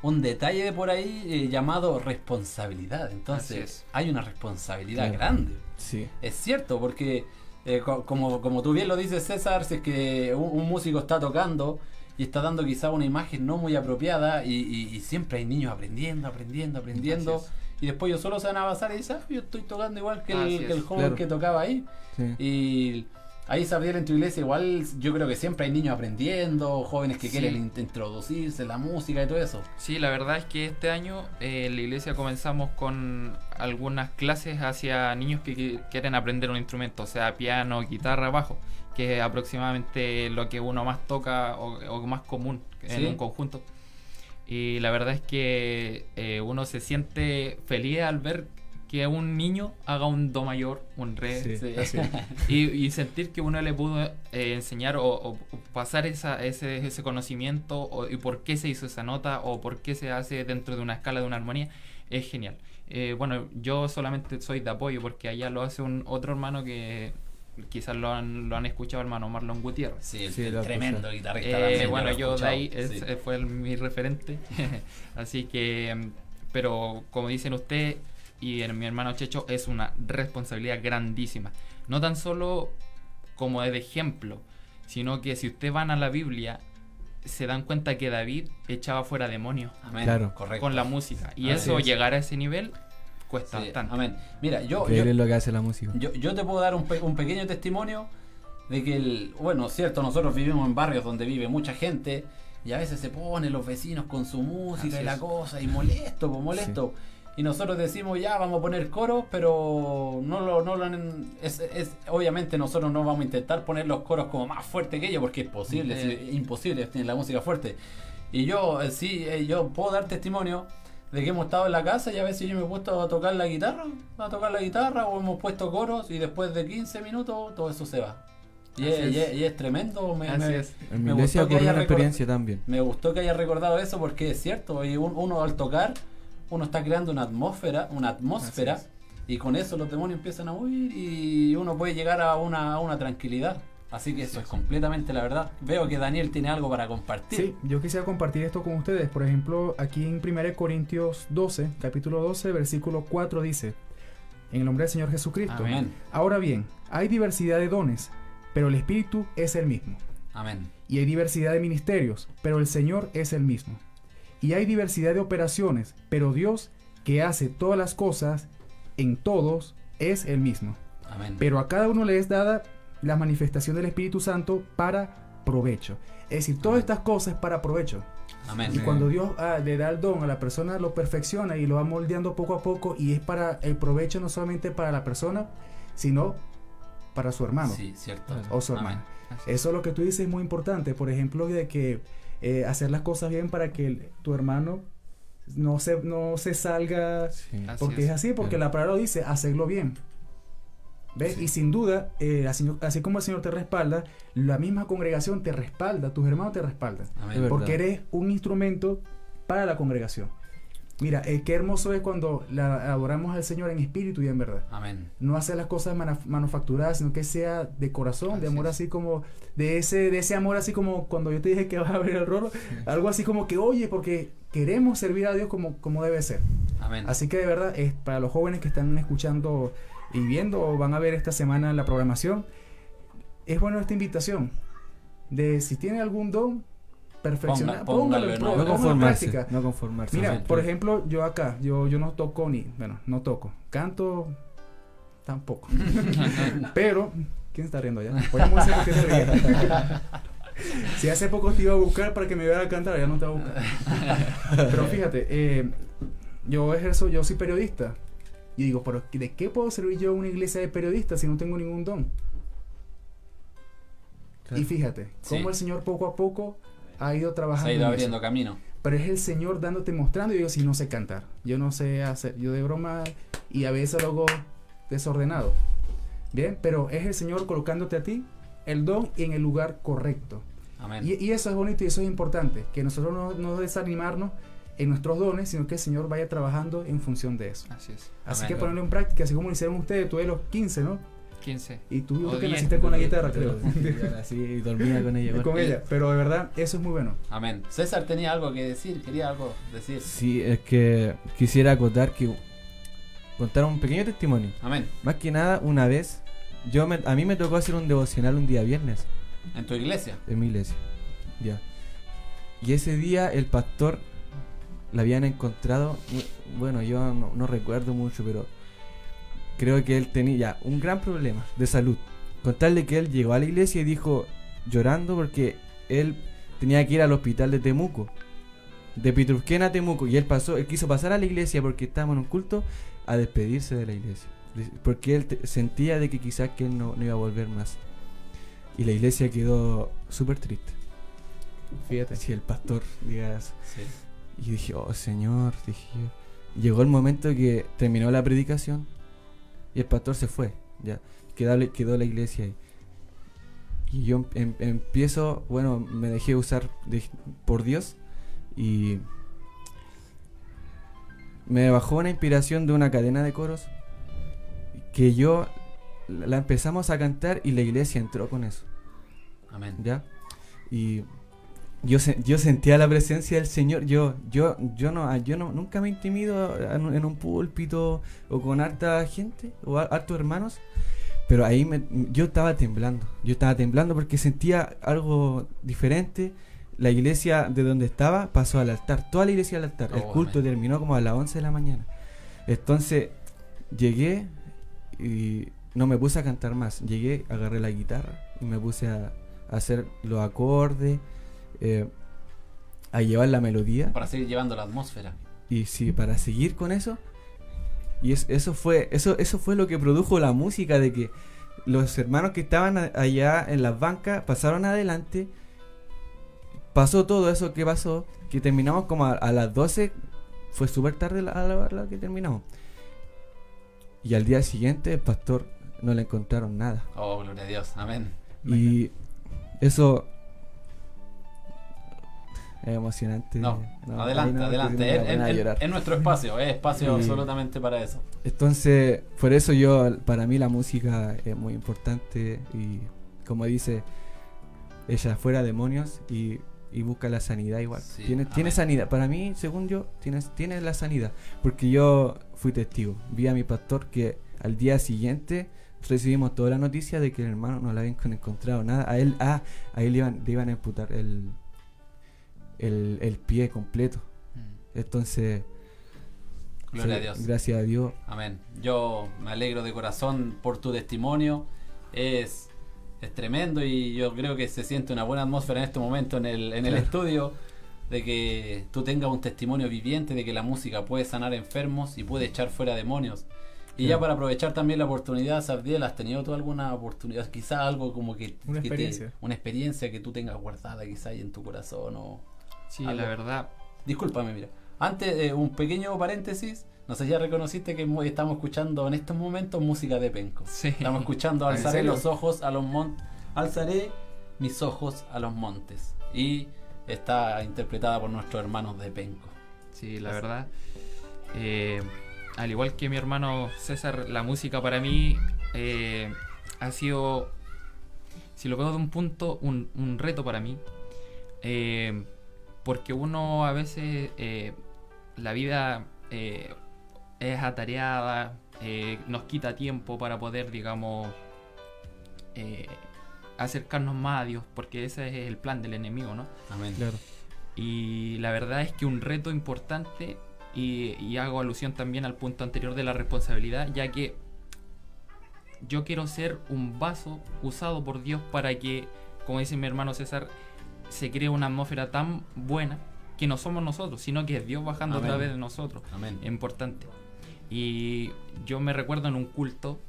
un detalle de por ahí eh, llamado responsabilidad. Entonces, es. hay una responsabilidad grande. Sí. Es cierto, porque eh, co- como, como tú bien lo dices, César, si es que un, un músico está tocando y está dando quizá una imagen no muy apropiada y, y- y siempre hay niños aprendiendo, aprendiendo, aprendiendo. Así Y después ellos solo se van a basar y dicen, ah, yo estoy tocando igual que el, que el joven claro. que tocaba ahí. sí. Y ahí Sabriel en tu iglesia igual yo creo que siempre hay niños aprendiendo, jóvenes que Sí. quieren in- introducirse en la música y todo eso. Sí, la verdad es que este año eh, en la iglesia comenzamos con algunas clases hacia niños que qui- quieren aprender un instrumento, o sea, piano, guitarra, bajo, que es aproximadamente lo que uno más toca o, o más común en Sí. un conjunto. Y la verdad es que eh, uno se siente feliz al ver que un niño haga un do mayor, un re, Sí. Y, y sentir que uno le pudo eh, enseñar o, o pasar esa, ese, ese conocimiento o, y por qué se hizo esa nota o por qué se hace dentro de una escala de una armonía es genial. Eh, bueno, yo solamente soy de apoyo porque allá lo hace un otro hermano que quizás lo han, lo han escuchado, hermano Marlon Gutiérrez. Sí, el, Sí, el tremendo guitarrista Eh, también, bueno, yo de ahí es- sí. eh, fue el- mi referente. Así que, mm, pero como dicen usted y en mi hermano Checho, es una responsabilidad grandísima. No tan solo como de ejemplo, sino que si ustedes van a la Biblia, se dan cuenta que David echaba fuera demonios Amén, Claro. correcto. con la música. Y Así eso, es. llegar a ese nivel, cuesta Sí, bastante. amén. Mira, yo, yo, Increíble lo que hace la música. yo, yo te puedo dar un, pe- un pequeño testimonio de que, el, bueno, cierto, nosotros vivimos en barrios donde vive mucha gente y a veces se ponen los vecinos con su música Así y la es. cosa y molesto, pues molesto. Y nosotros decimos ya vamos a poner coros, pero no lo, no lo han- es, es- obviamente nosotros no vamos a intentar poner los coros como más fuerte que ellos porque es posible, Eh. es imposible tienen la música fuerte. Y yo eh, sí, eh, yo puedo dar testimonio de que hemos estado en la casa y a veces yo me he puesto a tocar la guitarra, a tocar la guitarra o hemos puesto coros y después de 15 minutos todo eso se va. Y, es, es. y es- y es tremendo, me, Así me- es. En mi me gustó que haya una experiencia también. me gustó que haya recordado eso porque es cierto, y un- uno al tocar, uno está creando una atmósfera, una atmósfera, Así y con eso los demonios empiezan a huir y uno puede llegar a una, a una tranquilidad. Así que eso es completamente la verdad. Veo que Daniel tiene algo para compartir. Sí, yo quisiera compartir esto con ustedes. Por ejemplo, aquí en 1 Corintios 12, capítulo 12, versículo 4 dice, en el nombre del Señor Jesucristo. Amén. Ahora bien, hay diversidad de dones, pero el Espíritu es el mismo. Amén. Y hay diversidad de ministerios, pero el Señor es el mismo. Y hay diversidad de operaciones, pero Dios, que hace todas las cosas en todos, es el mismo. Amén. Pero a cada uno le es dada la manifestación del Espíritu Santo para provecho. Es decir, todas estas cosas para provecho. Amén. Y cuando Dios ah, le da el don a la persona, lo perfecciona y lo va moldeando poco a poco y es para el provecho no solamente para la persona, sino para su hermano Sí, cierto. o su hermana. Eso es lo que tú dices es muy importante. Por ejemplo, de que eh, hacer las cosas bien para que el- tu hermano no se, no se salga. Sí. Así Porque es. es así, porque la palabra lo dice, hacerlo bien. ¿Ves? Sí. Y sin duda, eh, así, así como el Señor te respalda, la misma congregación te respalda, tus hermanos te respaldan. Amén. Porque eres un instrumento para la congregación. Mira, eh, qué hermoso es cuando la adoramos al Señor en espíritu y en verdad. Amén. No hacer las cosas manufacturadas, sino que sea de corazón, de amor es. así como, de ese, de ese amor así como cuando yo te dije que vas a abrir el rolo, algo así como que, oye, porque queremos servir a Dios como, como debe ser. Amén. Así que de verdad, es para los jóvenes que están escuchando y viendo o van a ver esta semana la programación, es bueno esta invitación de si tiene algún don, perfeccionar, póngalo, en No en conformarse, práctica. no conformarse. Mira, Sí. por ejemplo, yo acá, yo, yo no toco ni, bueno, no toco, canto tampoco. Pero, ¿quién está riendo allá? Muy serio, ¿qué se? Si hace poco te iba a buscar para que me viera cantar, ya no te voy a buscar. Pero fíjate, eh, yo ejerzo, yo soy periodista. Y digo, pero ¿de qué puedo servir yo a una iglesia de periodistas si no tengo ningún don? Claro. Y fíjate, cómo Sí. el Señor poco a poco ha ido Se trabajando. ha ido en eso. abriendo camino. Pero es el Señor dándote, mostrando. Y yo, si no sé cantar, yo no sé hacer, yo de broma, y a veces lo hago desordenado. Bien, pero es el Señor colocándote a ti el don en el lugar correcto. Amén. Y, y eso es bonito y eso es importante, que nosotros no, no desanimarnos en nuestros dones, sino que el Señor vaya trabajando en función de eso. Así es. Así Amén. que ponerlo en práctica, así como lo hicieron ustedes, tú de los 15, ¿no? 15. Y tú O que 10, naciste con la guitarra, creo. Así, y dormía con ella. con ella, pero de verdad, eso es muy bueno. Amén. César tenía algo que decir, quería algo decir. Sí, es que quisiera acotar que contar un pequeño testimonio. Amén. Más que nada, una vez, yo me- a mí me tocó hacer un devocional un día viernes En tu iglesia. en mi iglesia. Ya. Y ese día el pastor la habían encontrado, bu- bueno, yo no, no recuerdo mucho, pero creo que él tenía un gran problema de salud. Con tal de que él llegó a la iglesia y dijo, llorando porque él tenía que ir al hospital de Temuco. De Pitrusquena a Temuco. Y él pasó, él quiso pasar a la iglesia porque estábamos en un culto a despedirse de la iglesia. Porque él sentía de que quizás que él no, no iba a volver más. Y la iglesia quedó súper triste. Fíjate. Si el pastor diga eso. Sí. Y dije, oh Señor, dije. Llegó el momento que terminó la predicación y el pastor se fue. Ya, quedó, la- quedó la iglesia ahí. Y yo em- em- empiezo, bueno, me dejé usar de- por Dios y me bajó una inspiración de una cadena de coros que yo la la empezamos a cantar y la iglesia entró con eso. Amén. ¿ya? Y yo, se- yo sentía la presencia del Señor. Yo, yo, yo no, yo no, nunca me intimido en, un- en un púlpito o con harta gente o har- hartos hermanos. Pero ahí me- yo estaba temblando. Yo estaba temblando porque sentía algo diferente. La iglesia de donde estaba pasó al altar. Toda la iglesia al altar. El Oh, culto amén. terminó como a las 11 de la mañana. Entonces llegué y no me puse a cantar más. Llegué, agarré la guitarra y me puse a, a hacer los acordes, eh, a llevar la melodía. Para seguir llevando la atmósfera. Y sí, para seguir con eso. Y es- eso fue eso eso fue lo que produjo la música de que los hermanos que estaban a- allá en las bancas pasaron adelante. Pasó todo eso que pasó, que terminamos como a, a las 12, fue súper tarde la- a la hora que terminamos. Y al día siguiente el pastor no le encontraron nada. Oh, gloria a Dios. Amén. Y eso es emocionante. No, ahí adelante, no, adelante. Es- es- es nuestro espacio, es espacio Y- absolutamente para eso. Entonces, por eso yo, para mí la música es muy importante y como dice, ella fuera demonios y, y busca la sanidad igual. Sí, tiene, tiene sanidad. Para mí, según yo, tiene, tiene la sanidad. Porque yo fui testigo. Vi a mi pastor que al día siguiente recibimos toda la noticia de que el hermano no le habían encontrado nada. A él, ah, a él le iban, le iban a amputar el, el, el pie completo. Entonces, Gloria sí, a Dios. gracias a Dios, Amén. Yo me alegro de corazón por tu testimonio. Es, es tremendo y yo creo que se siente una buena atmósfera en este momento en el, en el Claro. estudio de que tú tengas un testimonio viviente de que la música puede sanar enfermos y puede echar fuera demonios. Y ya para aprovechar también la oportunidad, Sabdiel, ¿has tenido tú alguna oportunidad? Quizá algo como que... Una que te- experiencia. una experiencia que tú tengas guardada quizá ahí en tu corazón o... Sí, la verdad. Discúlpame, mira. Antes, eh, un pequeño paréntesis. No sé si ya reconociste que estamos escuchando en estos momentos música de Penco. Sí. Estamos escuchando ¿En Alzaré los ojos a los montes. Alzaré mis ojos a los montes. Y está interpretada por nuestros hermanos de Penco. Sí, la verdad. eh, al igual que mi hermano César, la música para mí eh, ha sido, si lo veo de un punto, un, un reto para mí. eh, porque uno a veces, eh, la vida eh, es atareada, eh, nos quita tiempo para poder, digamos, eh, acercarnos más a Dios, porque ese es el plan del enemigo, ¿no? Amén. Claro. Y la verdad es que un reto importante, y, y hago alusión también al punto anterior de la responsabilidad, ya que yo quiero ser un vaso usado por Dios para que, como dice mi hermano César, se cree una atmósfera tan buena que no somos nosotros, sino que es Dios bajando a través de nosotros. Amén. Es importante. Y yo me recuerdo en un culto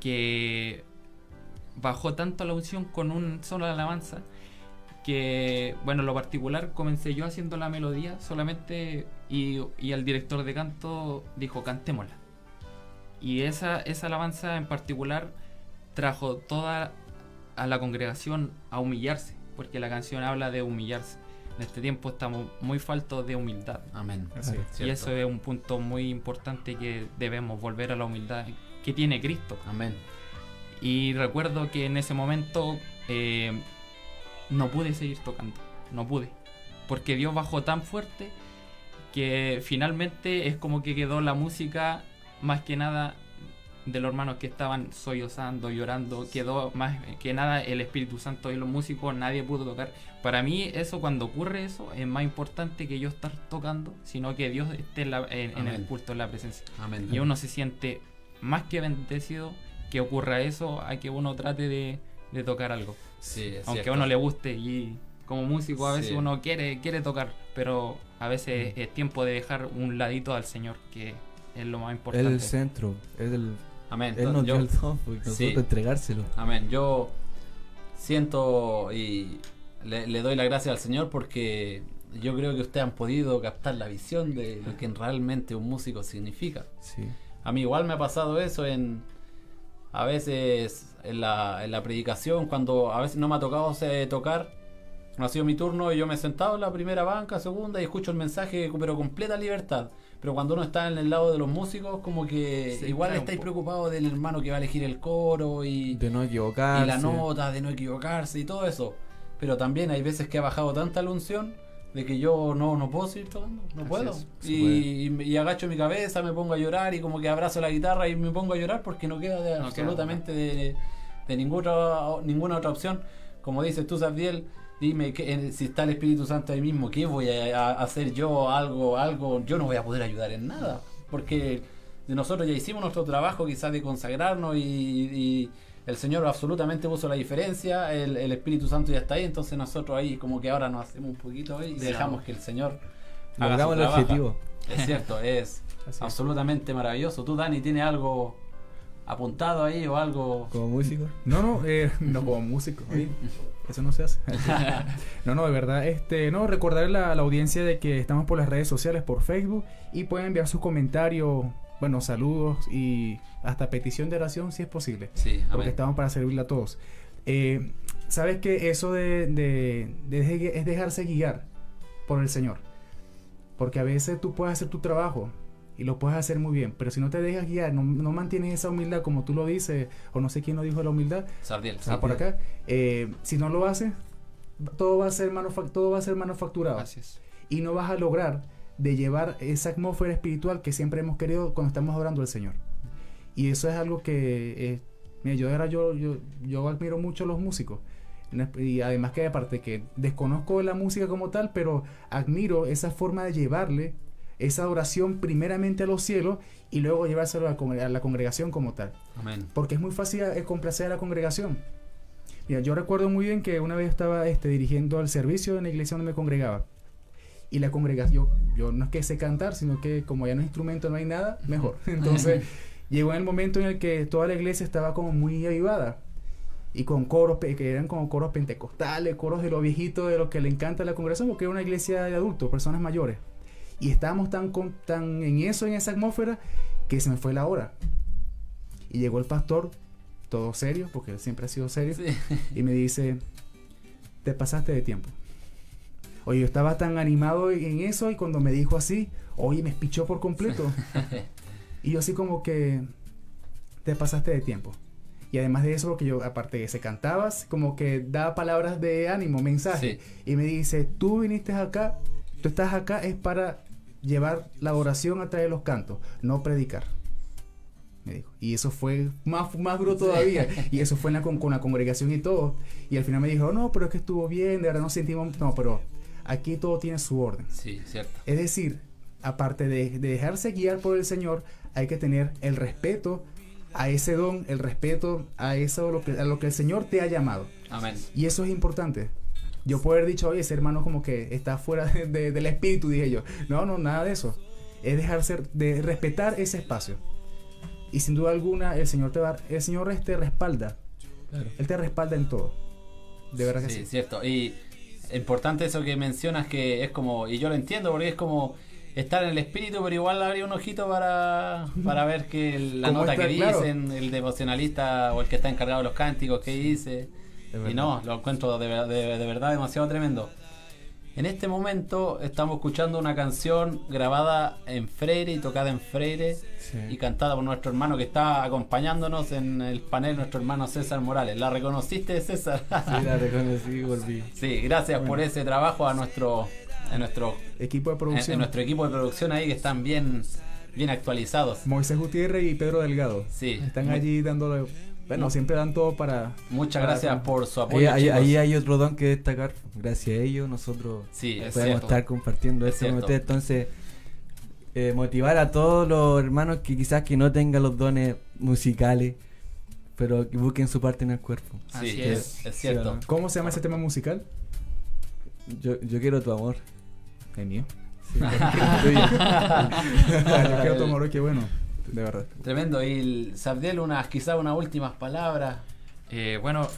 que bajó tanto la unción con un solo alabanza que, bueno, en lo particular comencé yo haciendo la melodía solamente y, y el director de canto dijo cantémosla. Y esa, esa alabanza en particular trajo toda a la congregación a humillarse, porque la canción habla de humillarse. En este tiempo estamos muy faltos de humildad. Amén. Así es. Y Cierto. eso es un punto muy importante que debemos volver a la humildad que tiene Cristo. Amén. Y recuerdo que en ese momento eh, no pude seguir tocando, no pude. Porque Dios bajó tan fuerte que finalmente es como que quedó la música más que nada de los hermanos que estaban sollozando, llorando, quedó más que nada el Espíritu Santo y los músicos, nadie pudo tocar. Para mí eso cuando ocurre eso es más importante que yo estar tocando, sino que Dios esté en, la- en- en el culto, en la presencia. Amén. Y uno se siente más que bendecido que ocurra eso a que uno trate de, de tocar algo. Sí, es Aunque cierto. a uno le guste y como músico a veces Sí. uno quiere, quiere tocar, pero a veces Mm. es tiempo de dejar un ladito al Señor, que es lo más importante. es el centro. Es el, Amén. él nos Yo- dio el don, porque nosotros Sí. entregárselo. Amén. Yo siento y le, le doy la gracia al Señor porque yo creo que ustedes han podido captar la visión de lo que realmente un músico significa. Sí. A mí igual me ha pasado eso en a veces en la, en la predicación cuando a veces no me ha tocado eh, tocar no ha sido mi turno y yo me he sentado en la primera banca, segunda y escucho el mensaje pero completa libertad. Pero cuando uno está en el lado de los músicos como que igual estáis poco. preocupados del hermano que va a elegir el coro y De no equivocarse. y la nota de no equivocarse y todo eso. Pero también hay veces que ha bajado tanta la unción de que yo no, no puedo seguir tocando, no Así puedo. es, Y, y- y agacho mi cabeza, me pongo a llorar y como que abrazo la guitarra y me pongo a llorar porque no queda de queda absolutamente de, de ninguna, ninguna otra opción. Como dices tú, Sabdiel, dime que, eh, si está el Espíritu Santo ahí mismo, ¿qué voy a, a hacer yo? Algo, algo, yo no voy a poder ayudar en nada. Porque de nosotros ya hicimos nuestro trabajo quizás de consagrarnos y, y el Señor absolutamente puso la diferencia, el, el Espíritu Santo ya está ahí, entonces nosotros ahí como que ahora nos hacemos un poquito ahí y Sí. dejamos que el Señor haga su el trabajo. objetivo. Es cierto, es Así es. absolutamente maravilloso. ¿Tú, Dani, tienes algo apuntado ahí o algo? Como músico. No, no, eh, no como músico. oye, eso no se hace. no, no, de verdad. Este, no, recordar la, la audiencia de que estamos por las redes sociales, por Facebook, y pueden enviar sus comentarios, bueno, saludos y hasta petición de oración si es posible. Sí, Porque amén. estamos para servirle a todos. Eh, Sabes que eso de, de- de deje- es dejarse guiar por el Señor. Porque a veces tú puedes hacer tu trabajo y lo puedes hacer muy bien, pero si no te dejas guiar, no, no mantienes esa humildad como tú lo dices, o no sé quién lo dijo la humildad, Sabdiel. ah, por acá, eh, si no lo haces, todo va a ser, todo va a ser manufacturado Así es. y no vas a lograr de llevar esa atmósfera espiritual que siempre hemos querido cuando estamos adorando al Señor. Y eso es algo que, eh, mira, yo, era, yo, yo, yo admiro mucho a los músicos. Y además que aparte que desconozco la música como tal, pero admiro esa forma de llevarle esa adoración primeramente a los cielos y luego llevárselo a la, congre- a la congregación como tal Amén. porque es muy fácil eh, complacer a la congregación. Mira, yo recuerdo muy bien que una vez estaba este, dirigiendo el servicio en la iglesia donde me congregaba. Y la congregación, yo, yo no es que sé cantar, sino que como ya no es instrumento, no hay nada, mejor. Entonces llegó el momento en el que toda la iglesia estaba como muy avivada. Y con coros que eran como coros pentecostales, coros de lo viejito, de lo que le encanta a la congregación, porque era una iglesia de adultos, personas mayores. Y estábamos tan, con- tan en eso, en esa atmósfera, que se me fue la hora. Y llegó el pastor, todo serio, porque él siempre ha sido serio, Sí. y me dice, te pasaste de tiempo. Oye, yo estaba tan animado en eso y cuando me dijo así, oye, me espichó por completo. y yo así como que, te pasaste de tiempo. Y además de eso, porque yo, aparte de se cantabas, como que daba palabras de ánimo, mensaje. Y me dice, tú viniste acá, tú estás acá es para llevar la oración a través de los cantos, no predicar. me dijo. Y eso fue más, más duro todavía. y eso fue en la, con, con la congregación y todo. Y al final me dijo, no, pero es que estuvo bien, de verdad nos sentimos... No, pero aquí todo tiene su orden. Sí, cierto. Es decir, aparte de, de dejarse guiar por el Señor, hay que tener el respeto a ese don, el respeto a eso lo que, a lo que el Señor te ha llamado. Amén. Y eso es importante. Yo puedo haber dicho, oye, ese hermano como que está fuera de- de- del espíritu, dije yo. No, no, nada de eso. Es dejarse, de respetar ese espacio. Y sin duda alguna, el Señor te va, el Señor te respalda. Él te respalda en todo. De verdad que Sí, sí. cierto. Y importante eso que mencionas que es como, y yo lo entiendo porque es como estar en el espíritu, pero igual habría un ojito para, para ver que la ¿Cómo nota está? que Claro. dicen, el devocionalista o el que está encargado de los cánticos que dice. Y no, lo encuentro de, de- de verdad demasiado tremendo. En este momento estamos escuchando una canción grabada en Freire y tocada en Freire Sí. y cantada por nuestro hermano que está acompañándonos en el panel, nuestro hermano César Morales. ¿La reconociste, César? Sí, la reconocí y volví. Sí, gracias por ese trabajo a nuestro, a nuestro, Equipo de producción. en nuestro equipo de producción ahí que están bien, bien actualizados. Moisés Gutiérrez y Pedro Delgado. Sí. Están allí dándole. Bueno, siempre dan todo para. Muchas para- gracias por su apoyo. ahí- ahí hay otro don que destacar. Gracias a ellos nosotros Sí, es podemos cierto. estar compartiendo Es esto con ustedes. Entonces, eh, motivar a todos los hermanos que quizás que no tengan los dones musicales, pero que busquen su parte en el cuerpo. Sí, Así es, es. es cierto. Sí, ¿Cómo se llama ese tema musical? Yo, yo quiero tu amor. El mío. Sí. Tuyo. Yo quiero tomar qué bueno. De verdad. Tremendo. Y el- Sabdiel, unas, quizás unas últimas palabras. Eh, bueno,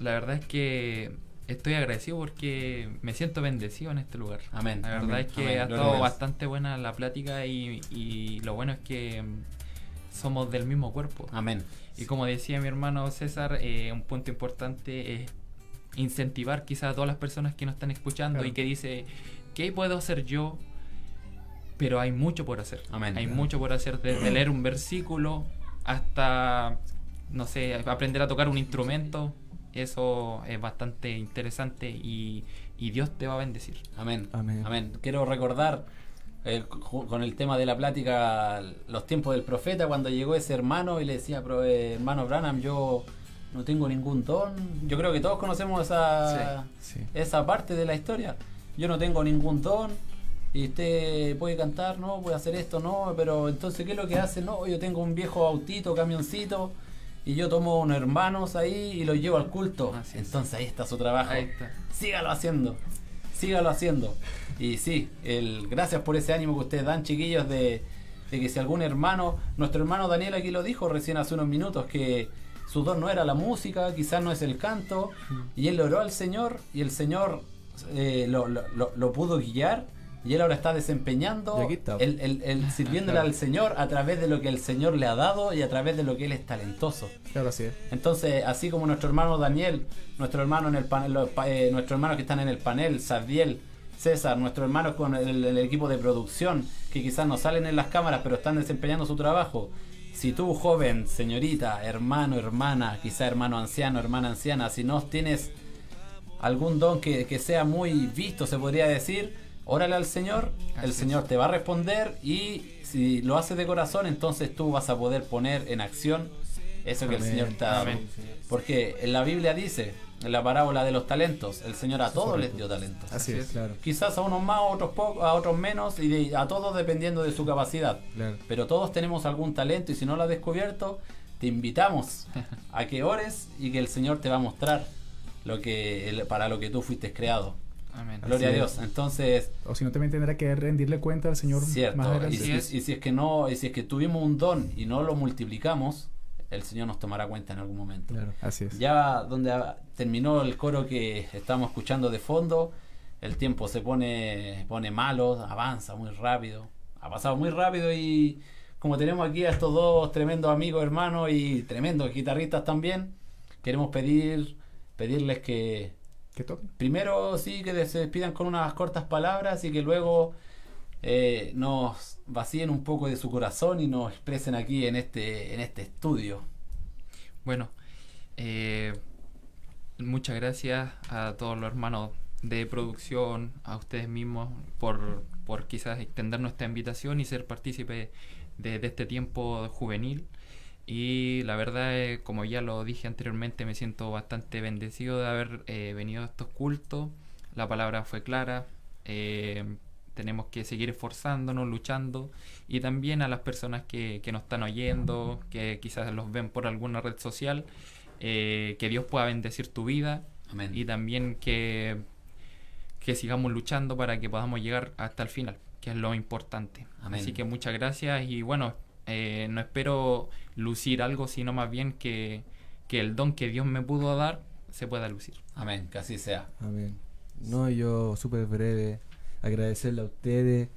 la verdad es que estoy agradecido porque me siento bendecido en este lugar. Amén. La verdad Amén. es que Amén. ha estado bastante buena la plática y, y lo bueno es que mm, somos del mismo cuerpo. Amén. Y como decía mi hermano César, eh, un punto importante es incentivar quizás a todas las personas que nos están escuchando Claro. y que dice, ¿qué puedo hacer yo? Pero hay mucho por hacer. Amén. Hay Claro. mucho por hacer, desde leer un versículo hasta, no sé, aprender a tocar un instrumento. Eso es bastante interesante y, y Dios te va a bendecir. Amén. Amén. Amén. Quiero recordar eh, con el tema de la plática los tiempos del profeta cuando llegó ese hermano y le decía, "Pro- eh, hermano Branham, yo no tengo ningún don. Yo creo que todos conocemos esa, Sí. esa parte de la historia. Yo no tengo ningún don. Y usted puede cantar, no, puede hacer esto, no, pero entonces, ¿qué es lo que hace? No, yo tengo un viejo autito, camioncito, y yo tomo unos hermanos ahí y los llevo al culto. Así es. entonces ahí está su trabajo Ahí está. sígalo haciendo, sígalo haciendo. Y sí, el, gracias por ese ánimo que ustedes dan, chiquillos, de, de que si algún hermano, nuestro hermano Daniel aquí lo dijo recién hace unos minutos, que su don no era la música, quizás no es el canto, y él oró al Señor y el Señor eh, lo, lo- lo- lo pudo guiar. Y él ahora está desempeñando, está. el, el- el sirviéndole al Señor a través de lo que el Señor le ha dado y a través de lo que él es talentoso. Claro, así es. Entonces, así como nuestro hermano Daniel, nuestro hermano en el panel, eh, nuestros hermanos que están en el panel, Sardiel, César, nuestros hermanos con el, el equipo de producción, que quizás no salen en las cámaras, pero están desempeñando su trabajo. Si tú, joven, señorita, hermano, hermana, quizá hermano anciano, hermana anciana, si no tienes algún don que, que sea muy visto, se podría decir, órale al Señor, Así el es. Señor te va a responder y si lo haces de corazón, entonces tú vas a poder poner en acción eso que el Amén. Señor te ha dado. Amén. Porque en la Biblia dice, en la parábola de los talentos, el Señor a todos les dio talentos. Así Así es. es. Claro, Quizás a unos más, a otros pocos, a otros menos, y de- a todos dependiendo de su capacidad. claro. Pero todos tenemos algún talento y si no lo has descubierto, te invitamos a que ores y que el Señor te va a mostrar lo que el- para lo que tú fuiste creado. Amén. Gloria a Dios. es. Entonces, O si no, también tendrá que rendirle cuenta al Señor cierto. más Y si, es. y si es que no, y si es que tuvimos un don y no lo multiplicamos, el Señor nos tomará cuenta en algún momento. Claro. Así es. Ya donde terminó el coro que estamos escuchando de fondo, el tiempo se pone, pone malo, avanza muy rápido. Ha pasado muy rápido y como tenemos aquí a estos dos tremendos amigos, hermanos y tremendos guitarristas también, queremos pedir pedirles que Primero sí que se despidan con unas cortas palabras y que luego eh, nos vacíen un poco de su corazón y nos expresen aquí en este en este estudio. Bueno, eh, muchas gracias a todos los hermanos de producción, a ustedes mismos por, por quizás extender nuestra invitación y ser partícipe de, de este tiempo juvenil. Y la verdad, es, como ya lo dije anteriormente, me siento bastante bendecido de haber eh, venido a estos cultos. La palabra fue clara. eh, tenemos que seguir esforzándonos, luchando. Y también a las personas que, que nos están oyendo, que quizás los ven por alguna red social, eh, que Dios pueda bendecir tu vida. Amén. Y también que, que sigamos luchando para que podamos llegar hasta el final, que es lo importante. Amén. Así que muchas gracias y bueno, eh, no espero lucir algo, sino más bien que, que el don que Dios me pudo dar se pueda lucir. Amén, que así sea. Amén. No, yo súper breve, agradecerle a ustedes.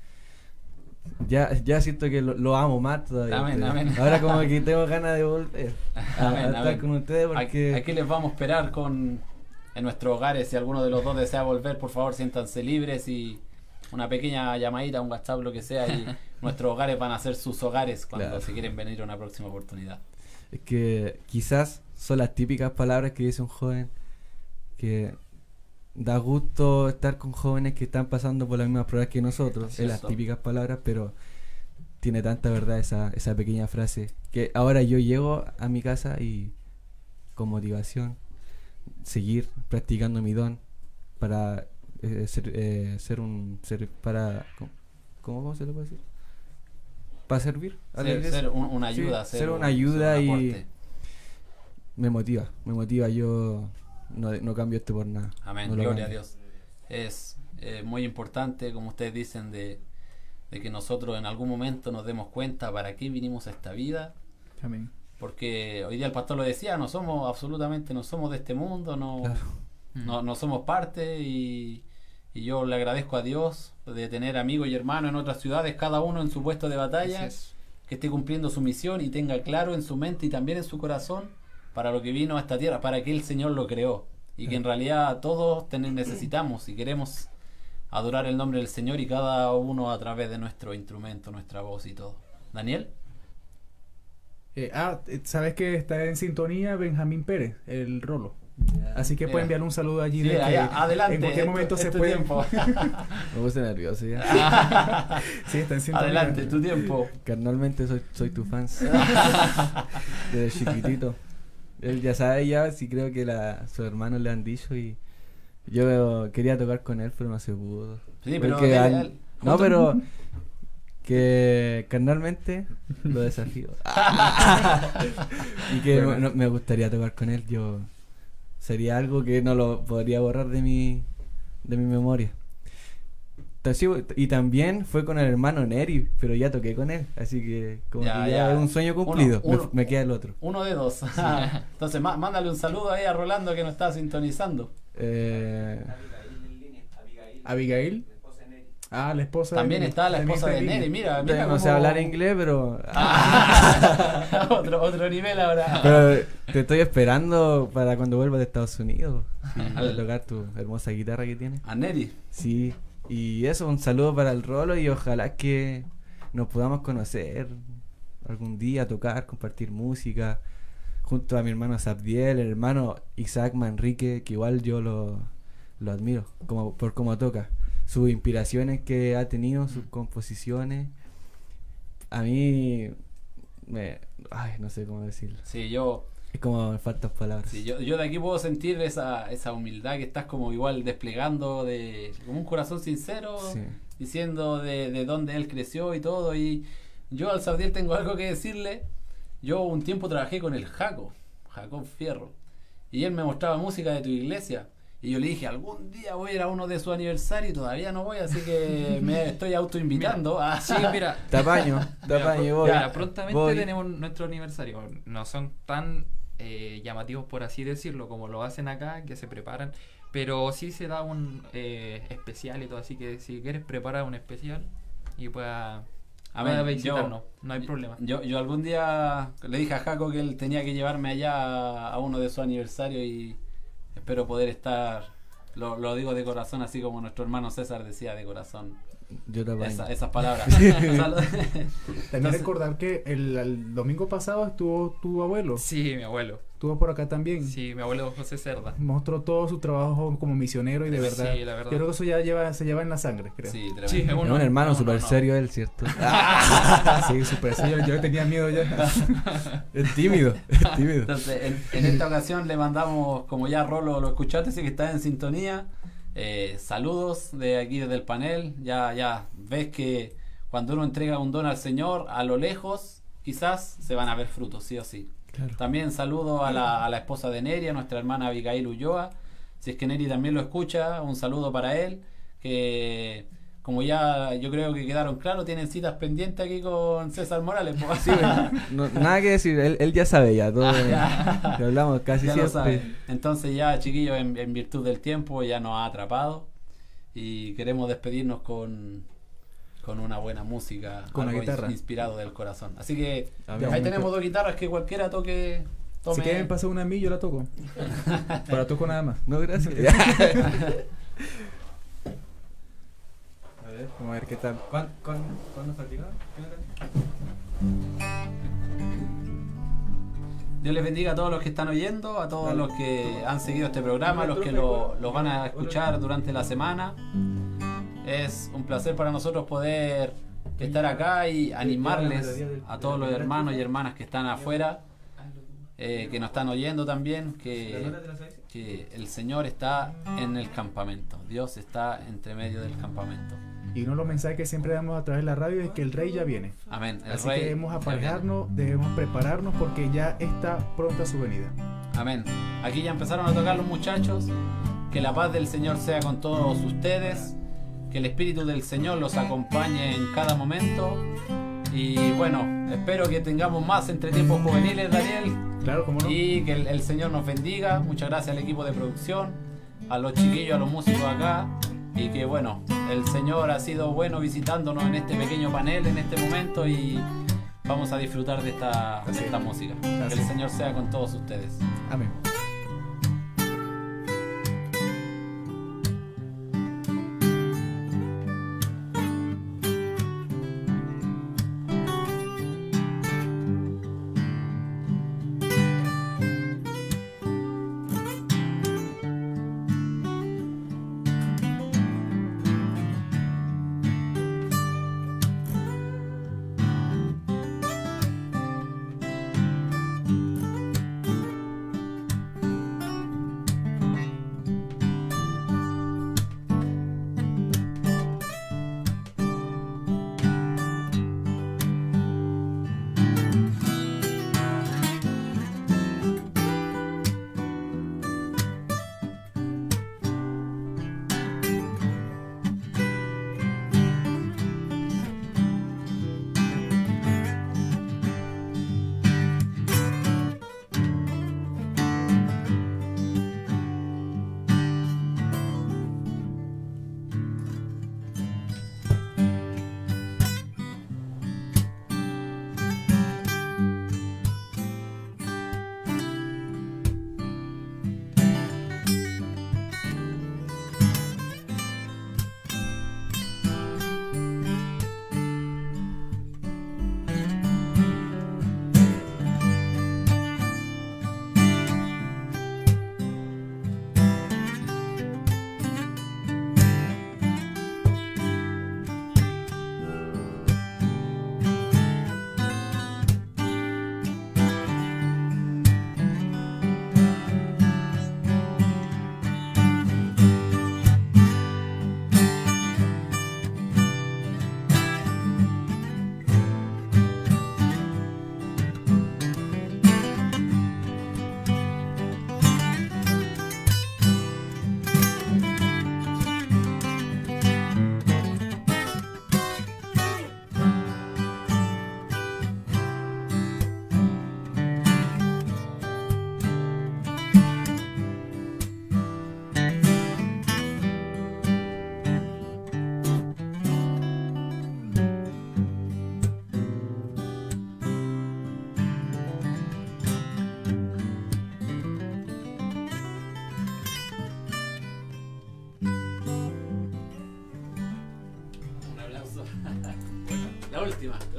Ya, ya siento que lo, lo amo más todavía. Amén, amén. Ahora como que tengo ganas de volver a, a Amén, estar amén. con ustedes porque... Aquí les vamos a esperar con en nuestros hogares. Si alguno de los dos desea volver, por favor, siéntanse libres y una pequeña llamadita, un WhatsApp, lo que sea. Y nuestros hogares van a ser sus hogares cuando Claro. se quieren venir a una próxima oportunidad. Es que quizás son las típicas palabras que dice un joven que da gusto estar con jóvenes que están pasando por las mismas pruebas que nosotros. Es las típicas palabras, pero tiene tanta verdad esa, esa pequeña frase que ahora yo llego a mi casa y con motivación seguir practicando mi don para eh, ser, eh, ser un ser para ¿cómo, cómo se le puede decir? para servir a Ser, ser un- una Sí, ayuda. ser un- una ayuda ser un y- me motiva, me motiva. Yo no, no cambio esto por nada. Amén, No gloria a. Dios. Es eh, muy importante, como ustedes dicen, de, de que nosotros en algún momento nos demos cuenta para qué vinimos a esta vida. Amén. Porque hoy día el pastor lo decía, no somos absolutamente, no somos de este mundo, no, Claro. no, no somos parte y, y yo le agradezco a Dios de tener amigos y hermanos en otras ciudades, cada uno en su puesto de batalla, es. que esté cumpliendo su misión y tenga claro en su mente y también en su corazón para lo que vino a esta tierra, para que el Señor lo creó. Y que en realidad todos ten- necesitamos y queremos adorar el nombre del Señor y cada uno a través de nuestro instrumento, nuestra voz y todo. Daniel, Eh, ah, eh, sabes que está en sintonía Benjamín Pérez, el rolo. Así que Mira. puede enviar un saludo allí. Sí, de que allá, adelante. En cualquier es tu- momento es se tu puede. tiempo. Me puse nervioso ya. sí, está en. Adelante, tu tiempo. Carnalmente soy, soy tu fan. Desde chiquitito. Él ya sabe ya, sí creo que la, sus hermanos le han dicho y yo quería tocar con él, pero no se pudo. Sí, pero Porque dele, al- no, pero que carnalmente lo desafío. y que Bueno. no- me gustaría tocar con él. Yo sería algo que no lo podría borrar de mi de mi memoria. Y también fue con el hermano Neri, pero ya toqué con él, así que como Ya, que ya, ya. es un sueño cumplido. Uno- Me- uno- me, queda el otro. Uno de dos. Entonces, má- mándale un saludo ahí a Rolando que nos está sintonizando. Eh, Abigail. Ah, la esposa También está la esposa de Neri. Neri. Mira, mira. no sé hablar inglés, pero Ah, otro, otro nivel ahora. Pero te estoy esperando para cuando vuelvas de Estados Unidos. Para tocar tu hermosa guitarra que tienes. A Neri. Sí, y eso, un saludo para el Rolo y ojalá que nos podamos conocer algún día, tocar, compartir música. Junto a mi hermano Sabdiel, el hermano Isaac Manrique, que igual yo lo, lo admiro como, por cómo toca. Sus inspiraciones que ha tenido, sus composiciones. A mí me... Ay, no sé cómo decirlo. Sí, yo, Es como me faltan palabras. sí, yo, yo de aquí puedo sentir esa, esa humildad que estás como igual desplegando de como un corazón sincero, Sí. diciendo de, de dónde él creció y todo. Y yo al Sabdiel tengo algo que decirle. Yo un tiempo trabajé con el Jaco, Jacob Fierro, y él me mostraba música de tu iglesia. Y yo le dije, algún día voy a ir a uno de su aniversario y todavía no voy, así que me estoy autoinvitando. a Sí, mira. Tapaño, tapaño, voy. mira, prontamente voy. tenemos nuestro aniversario. No son tan eh, llamativos, por así decirlo, como lo hacen acá, que se preparan. Pero sí se da un eh, especial y todo. Así que si quieres, prepara un especial y pueda, A ver, visitarnos. yo- no hay problema. Yo, yo algún día le dije a Jaco que él tenía que llevarme allá a uno de sus aniversarios y espero poder estar, lo, lo digo de corazón, así como nuestro hermano César decía de corazón Yo tapaño. esa- esas palabras. También recordar que el, el domingo pasado estuvo tu abuelo. Sí, mi abuelo. Estuvo por acá también. Sí, mi abuelo José Cerda. Mostró todo su trabajo como misionero y de verdad. Sí, la verdad. Yo creo que eso ya lleva, se lleva en la sangre, creo. Sí, tremendo. Sí, es uno- un hermano no, súper no, no. serio él, ¿cierto? sí, súper. sí, yo, yo tenía miedo ya. es tímido, es tímido. Entonces, en, en esta ocasión le mandamos, como ya Rolo lo escuchaste, sí que está en sintonía. eh, saludos de aquí desde el panel. Ya, ya ves que cuando uno entrega un don al Señor, a lo lejos, quizás se van a ver frutos, sí o sí. Claro. También saludo a la, a la esposa de Neri, a nuestra hermana Abigail Ulloa. Si es que Neri también lo escucha, un saludo para él. Que como ya yo creo que quedaron claros, tienen citas pendientes aquí con César Morales. pues. Sí, no- nada que decir, él, él ya sabe ya todo. Lo hablamos casi Ya lo siempre. sabe. Entonces ya, chiquillos, en, en virtud del tiempo ya nos ha atrapado y queremos despedirnos con, con una buena música, Con la algo guitarra. inspirado del corazón. Así que A ver. ahí tenemos dos guitarras que cualquiera toque. Tome. Si quieren pasar una a mí, yo la toco. Pero la toco nada más. No, gracias. A ver, vamos a ver qué tal. ¿Cuándo, cuándo, cuándo? Dios les bendiga a todos los que están oyendo, a todos los que han seguido este programa, a los que lo, lo van a escuchar durante la semana. Es un placer para nosotros poder estar acá y animarles a todos los hermanos y hermanas que están afuera, eh, que nos están oyendo también, que, que el Señor está en el campamento. Dios está entre medio del campamento. Y uno de los mensajes que siempre damos a través de la radio es que el rey ya viene. Amén. El Así Rey que debemos aparejarnos, debemos prepararnos porque ya está pronta su venida. Amén. Aquí ya empezaron a tocar los muchachos. Que la paz del Señor sea con todos ustedes. Que el Espíritu del Señor los acompañe en cada momento. Y bueno, espero que tengamos más entretiempos juveniles, Daniel. Claro, como no. Y que el, el Señor nos bendiga. Muchas gracias al equipo de producción, a los chiquillos, a los músicos acá. Y que bueno, el Señor ha sido bueno visitándonos en este pequeño panel, en este momento. Y vamos a disfrutar de esta, de esta es. música. Que el. Señor sea con todos ustedes. Amén.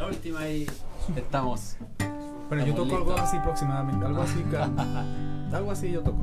Última, y estamos Bueno, yo Estamos toco algo así aproximadamente, algo así, algo así yo toco.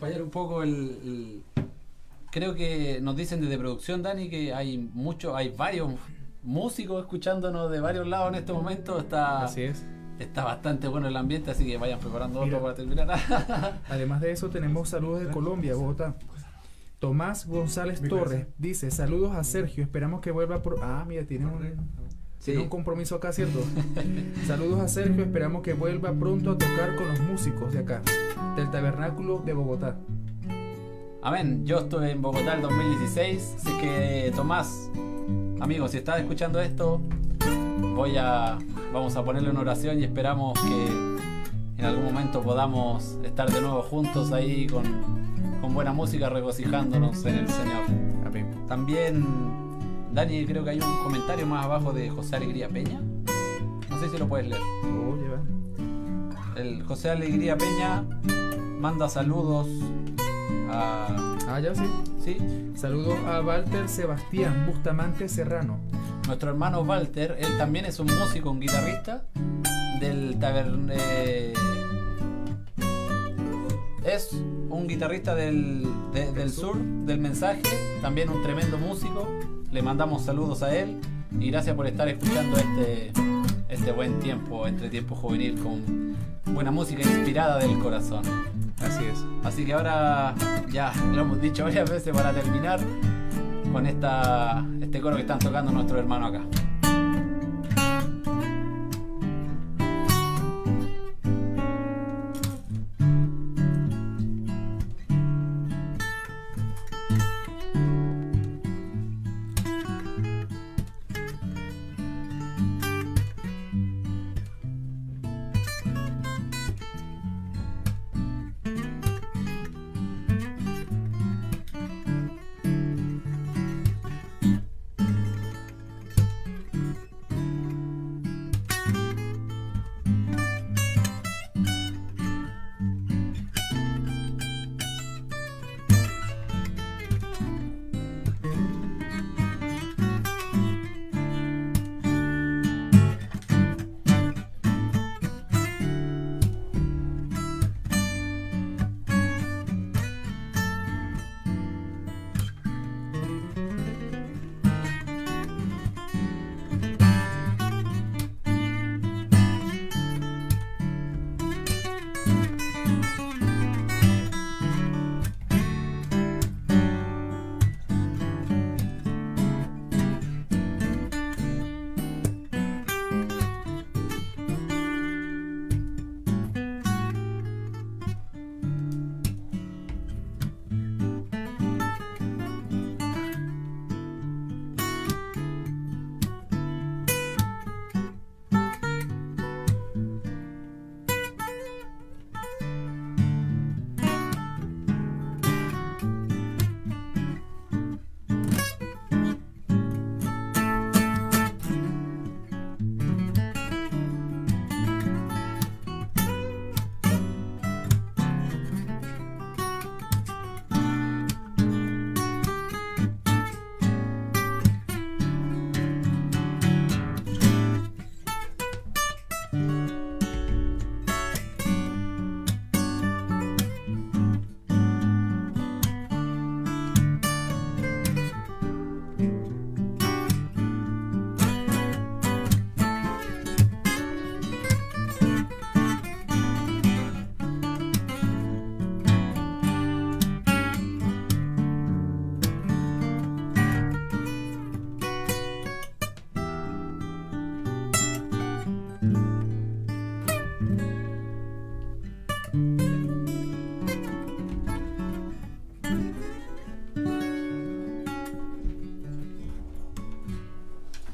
Acompañar un poco el, el- Creo que nos dicen desde producción, Dani, que hay muchos, hay varios músicos escuchándonos de varios lados en este momento. Está, Así es. está bastante bueno el ambiente, así que vayan preparando Mira. otro para terminar. Además de eso, tenemos saludos de Colombia, Bogotá. Tomás González Torres dice: Saludos a Sergio, esperamos que vuelva por. Ah, mira, tiene un, Sí. tiene un compromiso acá, ¿cierto? Saludos a Sergio, esperamos que vuelva pronto a tocar con los músicos de acá, del Tabernáculo de Bogotá. Amén. Yo estuve en Bogotá el 2016, así que Tomás, amigo, si estás escuchando esto, voy a vamos a ponerle una oración y esperamos que en algún momento podamos estar de nuevo juntos ahí con, con buena música, regocijándonos en el Señor. Amén. También, Dani, creo que hay un comentario más abajo de José Alegría Peña. No sé si lo puedes leer. El José Alegría Peña manda saludos a... Ah, ya sí. ¿Sí? Saludos a Walter Sebastián Bustamante Serrano. Nuestro hermano Walter, él también es un músico, un guitarrista del tavern... eh, es un guitarrista del, de- del sur, del mensaje, también un tremendo músico. Le mandamos saludos a él y gracias por estar escuchando este, este buen tiempo, entre tiempo juvenil, con buena música inspirada del corazón. Así es. Así que ahora ya lo hemos dicho varias veces para terminar con esta, este coro que están tocando nuestro hermano acá.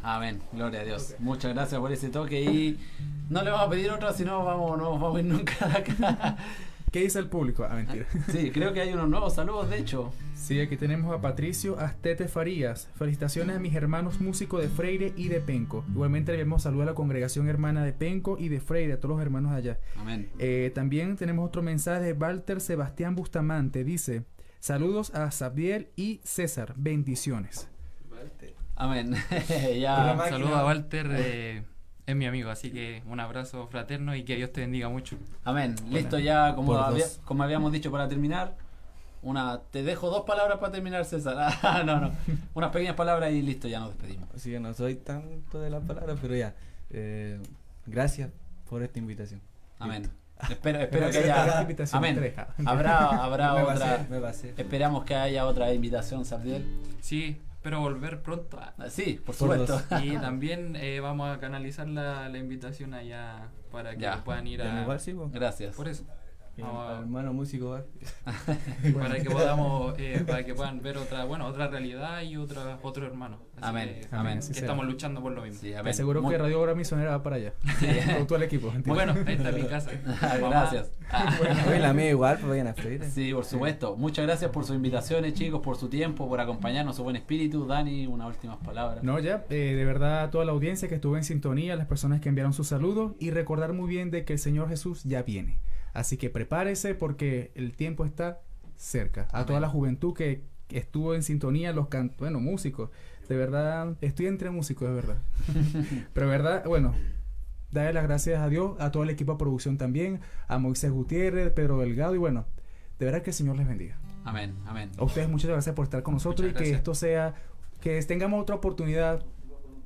Amén, gloria a Dios. Muchas gracias por ese toque y no le vamos a pedir otra, si no vamos, no vamos a ir nunca de acá. ¿Qué dice el público? Ah, mentira. Sí, creo que hay unos nuevos saludos, de hecho. Sí, aquí tenemos a Patricio Astete Farías. Felicitaciones a mis hermanos músicos de Freire y de Penco. Igualmente le vemos saludo a la congregación hermana de Penco y de Freire, a todos los hermanos allá. Amén. Eh, también tenemos otro mensaje de Walter Sebastián Bustamante. Dice, saludos a Sabiel y César. Bendiciones. Amén. Ya. máquina. Saludos a Walter, eh, es mi amigo, así que un abrazo fraterno y que Dios te bendiga mucho. Amén. Listo ya, como, había- como habíamos dicho para terminar. Una, te dejo dos palabras para terminar, César. Ah, no, no. Unas pequeñas palabras y listo, ya nos despedimos. Así que no soy tanto de las palabras, pero ya. Eh, gracias por esta invitación. Amén. Espero, espero que haya. invitación, Amén. Habrá, habrá me otra. pasé, me pasé. Esperamos que haya otra invitación, Sabdiel. Sí, espero volver pronto. Ah, Sí, por supuesto. Y también eh, vamos a canalizar la, la invitación allá para que Ya. puedan ir a... igual sí. Gracias. Por eso. Y Vamos a- al hermano músico para que podamos eh, para que puedan ver otra bueno otra realidad y otra otro hermano Así Amén, que, amén. Que estamos luchando por lo mismo Sí, Te amén. aseguro Muy- que Radio Obra Misionera va para allá. Con todo el equipo. Bueno esta es mi casa Gracias. Ah. Oye, la mía igual, pues vayan a. Sí, por supuesto. Muchas gracias por sus invitaciones, chicos, por su tiempo, por acompañarnos, su buen espíritu. Dani, unas últimas palabras. No, ya, eh, de verdad a toda la audiencia que estuvo en sintonía, las personas que enviaron sus saludos y recordar muy bien de que el Señor Jesús ya viene. Así que prepárese porque el tiempo está cerca. A Amén. toda la juventud que estuvo en sintonía, los can bueno, músicos, de verdad, estoy entre músicos, de verdad. Pero verdad, bueno, darle las gracias a Dios, a todo el equipo de producción también, a Moisés Gutiérrez, Pedro Delgado y bueno, de verdad que el Señor les bendiga. Amén, amén. A ustedes muchas gracias por estar con nosotros Muchas y que gracias. esto sea, que tengamos otra oportunidad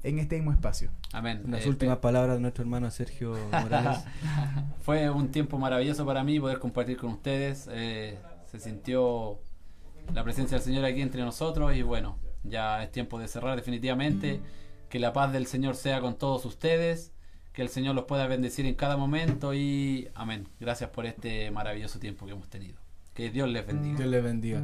en este mismo espacio. Amén. Las Eh, últimas palabras de nuestro hermano Sergio Morales. Fue un tiempo maravilloso para mí poder compartir con ustedes. eh, se sintió la presencia del Señor aquí entre nosotros y bueno, ya es tiempo de cerrar definitivamente. Que la paz del Señor sea con todos ustedes. Que el Señor los pueda bendecir en cada momento y amén. Gracias por este maravilloso tiempo que hemos tenido. Que Dios les bendiga. Dios les bendiga.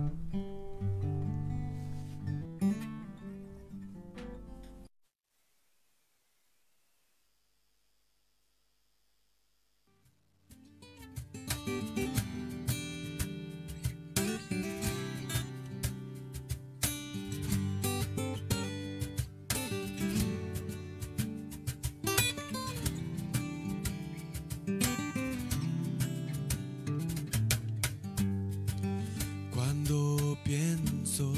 Pienso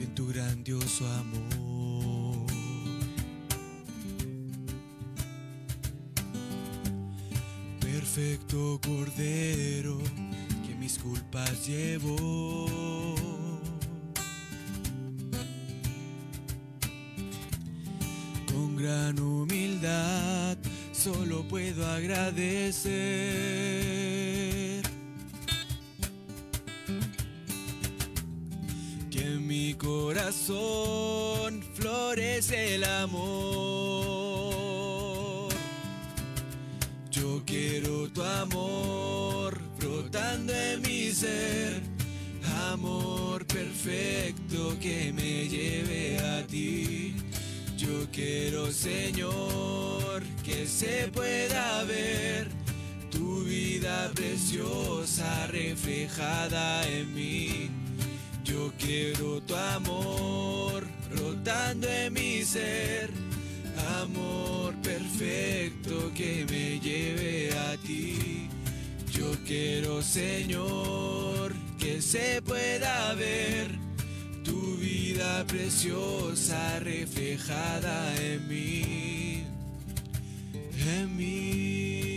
en tu grandioso amor, perfecto cordero que mis culpas llevó. Con gran humildad solo puedo agradecer. que en mi corazón florece el amor. Tu amor brotando en mi ser, amor perfecto que me lleve a ti. Yo quiero, Señor, que se pueda ver tu vida preciosa reflejada en mí. Yo quiero tu amor brotando en mi ser, amor perfecto que me lleve a ti. Yo quiero, Señor, que se pueda ver tu vida preciosa reflejada en mí, en mí.